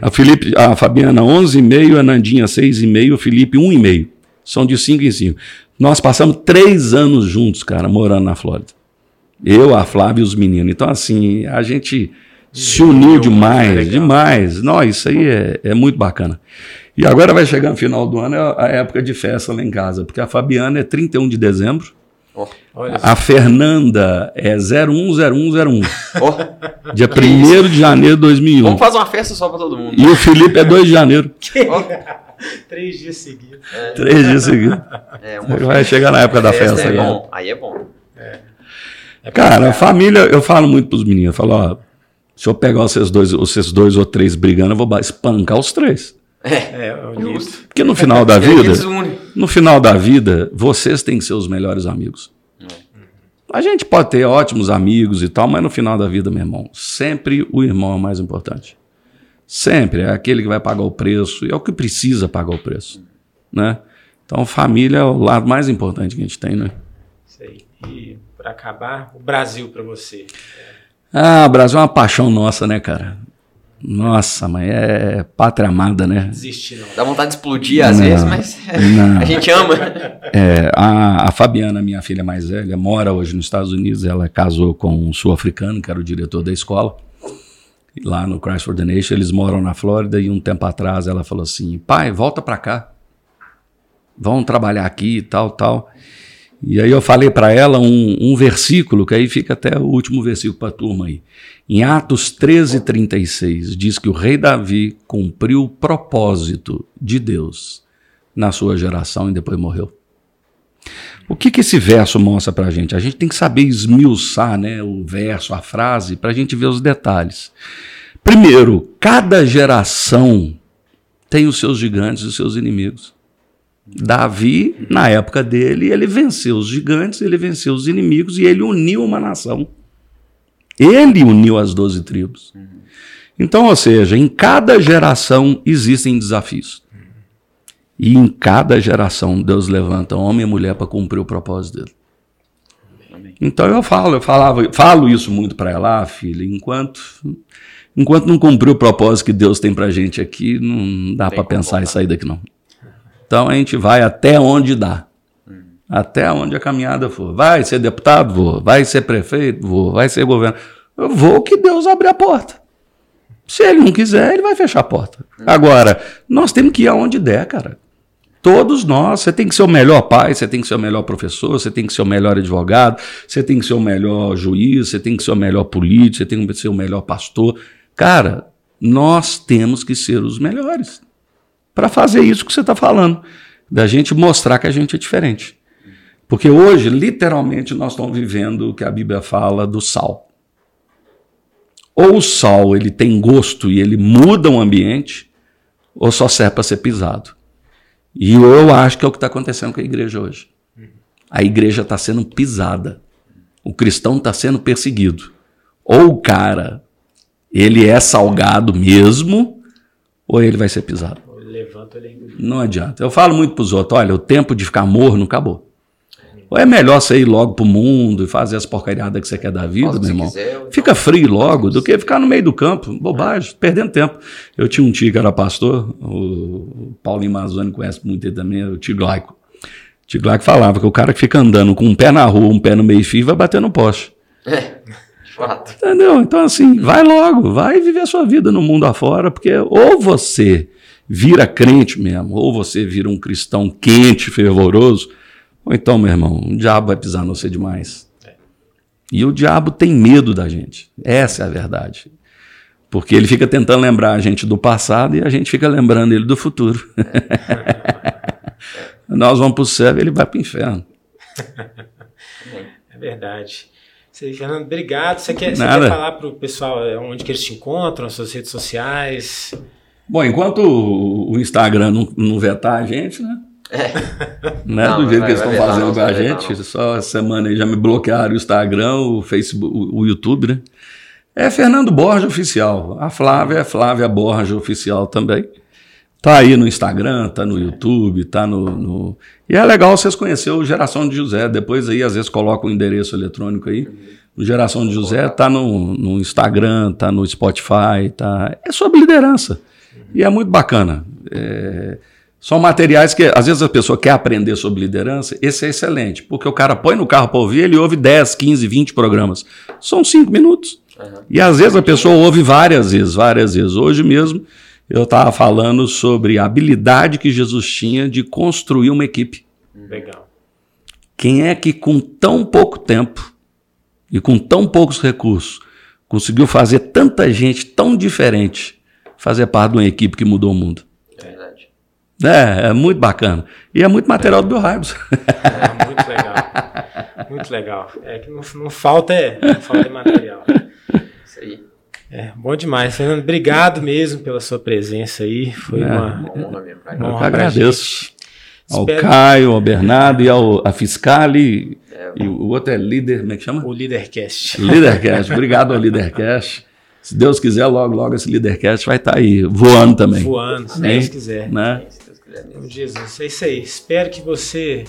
A, Felipe, a Fabiana 11,5, a Nandinha 6,5, o Felipe 1,5. São de 5 em 5. Nós passamos três anos juntos, cara, morando na Flórida. Eu, a Flávia e os meninos. Então, assim, a gente se uniu demais, demais. Não, isso aí é, é muito bacana. E agora vai chegar no final do ano, é a época de festa lá em casa, porque a Fabiana é 31 de dezembro, Ó, a Fernanda é 010101, ó. dia 1 de janeiro de 2001. Vamos fazer uma festa só pra todo mundo. E o Felipe é 2 de janeiro, Três dias seguidos. três dias seguidos. É, Vai chegar na época da festa festa. é bom. Aí é bom. É Cara, a família, eu falo muito pros meninos, eu falo, ó, se eu pegar vocês dois, vocês dois ou três brigando, eu vou espancar os três. É, É, o Nilton. Porque no final da vida, no final da vida, vocês têm que ser os melhores amigos. A gente pode ter ótimos amigos e tal, mas no final da vida, meu irmão, sempre o irmão é o mais importante. Sempre é aquele que vai pagar o preço e é o que precisa pagar o preço, né? Então, família é o lado mais importante que a gente tem, né? Isso aí. E para acabar, o Brasil para você. Ah, o Brasil é uma paixão nossa, né, cara? Nossa, mas é pátria amada, né? Desistir não. Dá vontade de explodir às Não, vezes, mas a gente ama. É, a, a Fabiana, minha filha mais velha, mora hoje nos Estados Unidos. Ela casou com um sul-africano, que era o diretor da escola, lá no Christ for the Nation. Eles moram na Flórida e um tempo atrás ela falou assim: pai, volta pra cá. Vamos trabalhar aqui e tal, tal. E aí eu falei para ela um, um versículo, que aí fica até o último versículo para a turma aí. Em Atos 13, 36, diz que o rei Davi cumpriu o propósito de Deus na sua geração e depois morreu. O que, que esse verso mostra para a gente? A gente tem que saber esmiuçar né, o verso, a frase, para a gente ver os detalhes. Primeiro, cada geração tem os seus gigantes e os seus inimigos. Davi, na época dele, ele venceu os gigantes, ele venceu os inimigos e ele uniu uma nação. Ele uniu as doze tribos. Então, ou seja, em cada geração existem desafios. E em cada geração Deus levanta homem e mulher para cumprir o propósito dele. Então eu falo, eu falava, falo isso muito para ela, ah, filha, enquanto enquanto não cumprir o propósito que Deus tem pra gente aqui, não dá para pensar em voltar. sair daqui não. Então a gente vai até onde dá. Até onde a caminhada for. Vai ser deputado? Vou. Vai ser prefeito? Vou. Vai ser governo? Eu vou que Deus abra a porta. Se ele não quiser, ele vai fechar a porta. Agora, nós temos que ir aonde der, cara. Todos nós. Você tem que ser o melhor pai, você tem que ser o melhor professor, você tem que ser o melhor advogado, você tem que ser o melhor juiz, você tem que ser o melhor político, você tem que ser o melhor pastor. Cara, nós temos que ser os melhores para fazer isso que você está falando, da gente mostrar que a gente é diferente. Porque hoje, literalmente, nós estamos vivendo o que a Bíblia fala do sal. Ou o sal ele tem gosto e ele muda o ambiente, ou só serve para ser pisado. E eu acho que é o que está acontecendo com a igreja hoje. A igreja está sendo pisada. O cristão está sendo perseguido. Ou o cara, ele é salgado mesmo, ou ele vai ser pisado. Levanta ele ainda. Não adianta. Eu falo muito pros outros, olha, o tempo de ficar morno acabou. Ou é melhor você ir logo pro mundo e fazer as porcariadas que você quer da vida, meu irmão? quiser, ou Fica frio logo, do que ficar no meio do campo. Bobagem, perdendo tempo. Eu tinha um tio que era pastor, o Paulinho Mazzoni conhece muito ele também, o tio Glaico. O tio Glaico falava que o cara que fica andando com um pé na rua, um pé no meio fio, vai bater no poste. É, fato. Entendeu? Então, assim, vai logo, vai viver a sua vida no mundo afora, porque ou você vira crente mesmo, ou você vira um cristão quente, fervoroso, ou então, meu irmão, o diabo vai pisar no você demais. E o diabo tem medo da gente. Essa é a verdade. Porque ele fica tentando lembrar a gente do passado e a gente fica lembrando ele do futuro. Nós vamos para o céu e ele vai para o inferno. É verdade. Aí, Fernando, obrigado. Você quer, você quer falar para o pessoal é, onde que eles te encontram, as suas redes sociais? Bom, enquanto o Instagram não, não vetar a gente, né? É. Né? Não, do jeito vai, que eles estão fazendo com a gente. Só semana aí já me bloquearam o Instagram, o Facebook, o, o YouTube, né? É Fernando Borja Oficial. A Flávia é Flávia Borja Oficial também. Tá aí no Instagram, tá no YouTube, tá no, no, E é legal vocês conhecerem o Geração de José. Depois aí, às vezes, coloca o um endereço eletrônico aí. O Geração de José tá no, no Instagram, tá no Spotify, tá. É sobre liderança. E é muito bacana. É... São materiais que, às vezes, a pessoa quer aprender sobre liderança. Esse é excelente, porque o cara põe no carro para ouvir, ele ouve 10, 15, 20 programas. São cinco minutos. Uhum. E às vezes a pessoa ouve várias vezes, várias vezes. Hoje mesmo eu estava falando sobre a habilidade que Jesus tinha de construir uma equipe. Legal. Quem é que com tão pouco tempo e com tão poucos recursos conseguiu fazer tanta gente tão diferente fazer parte de uma equipe que mudou o mundo? É verdade. É, é muito bacana. E é muito material do Bill Hybels. É muito legal. Muito legal. É que não, não falta é, não falta é material. Isso aí. É, bom demais, Fernando. Obrigado mesmo pela sua presença aí. Foi é, uma, honra mesmo. Uma honra Eu que agradeço. Ao Espero... Caio, ao Bernardo e ao a Fiscale. É, e o outro é líder, como é que chama? O Leadercast. Leadercast. Obrigado ao Leadercast. Se Deus quiser, logo, logo esse Leadercast vai estar tá aí, voando também. Voando, se Deus quiser. Né? Se Deus quiser mesmo. Jesus, é isso aí. Espero que você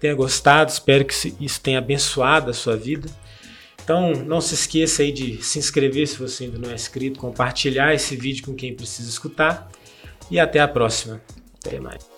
tenha gostado, espero que isso tenha abençoado a sua vida. Então, não se esqueça aí de se inscrever se você ainda não é inscrito, compartilhar esse vídeo com quem precisa escutar e até a próxima. Até mais.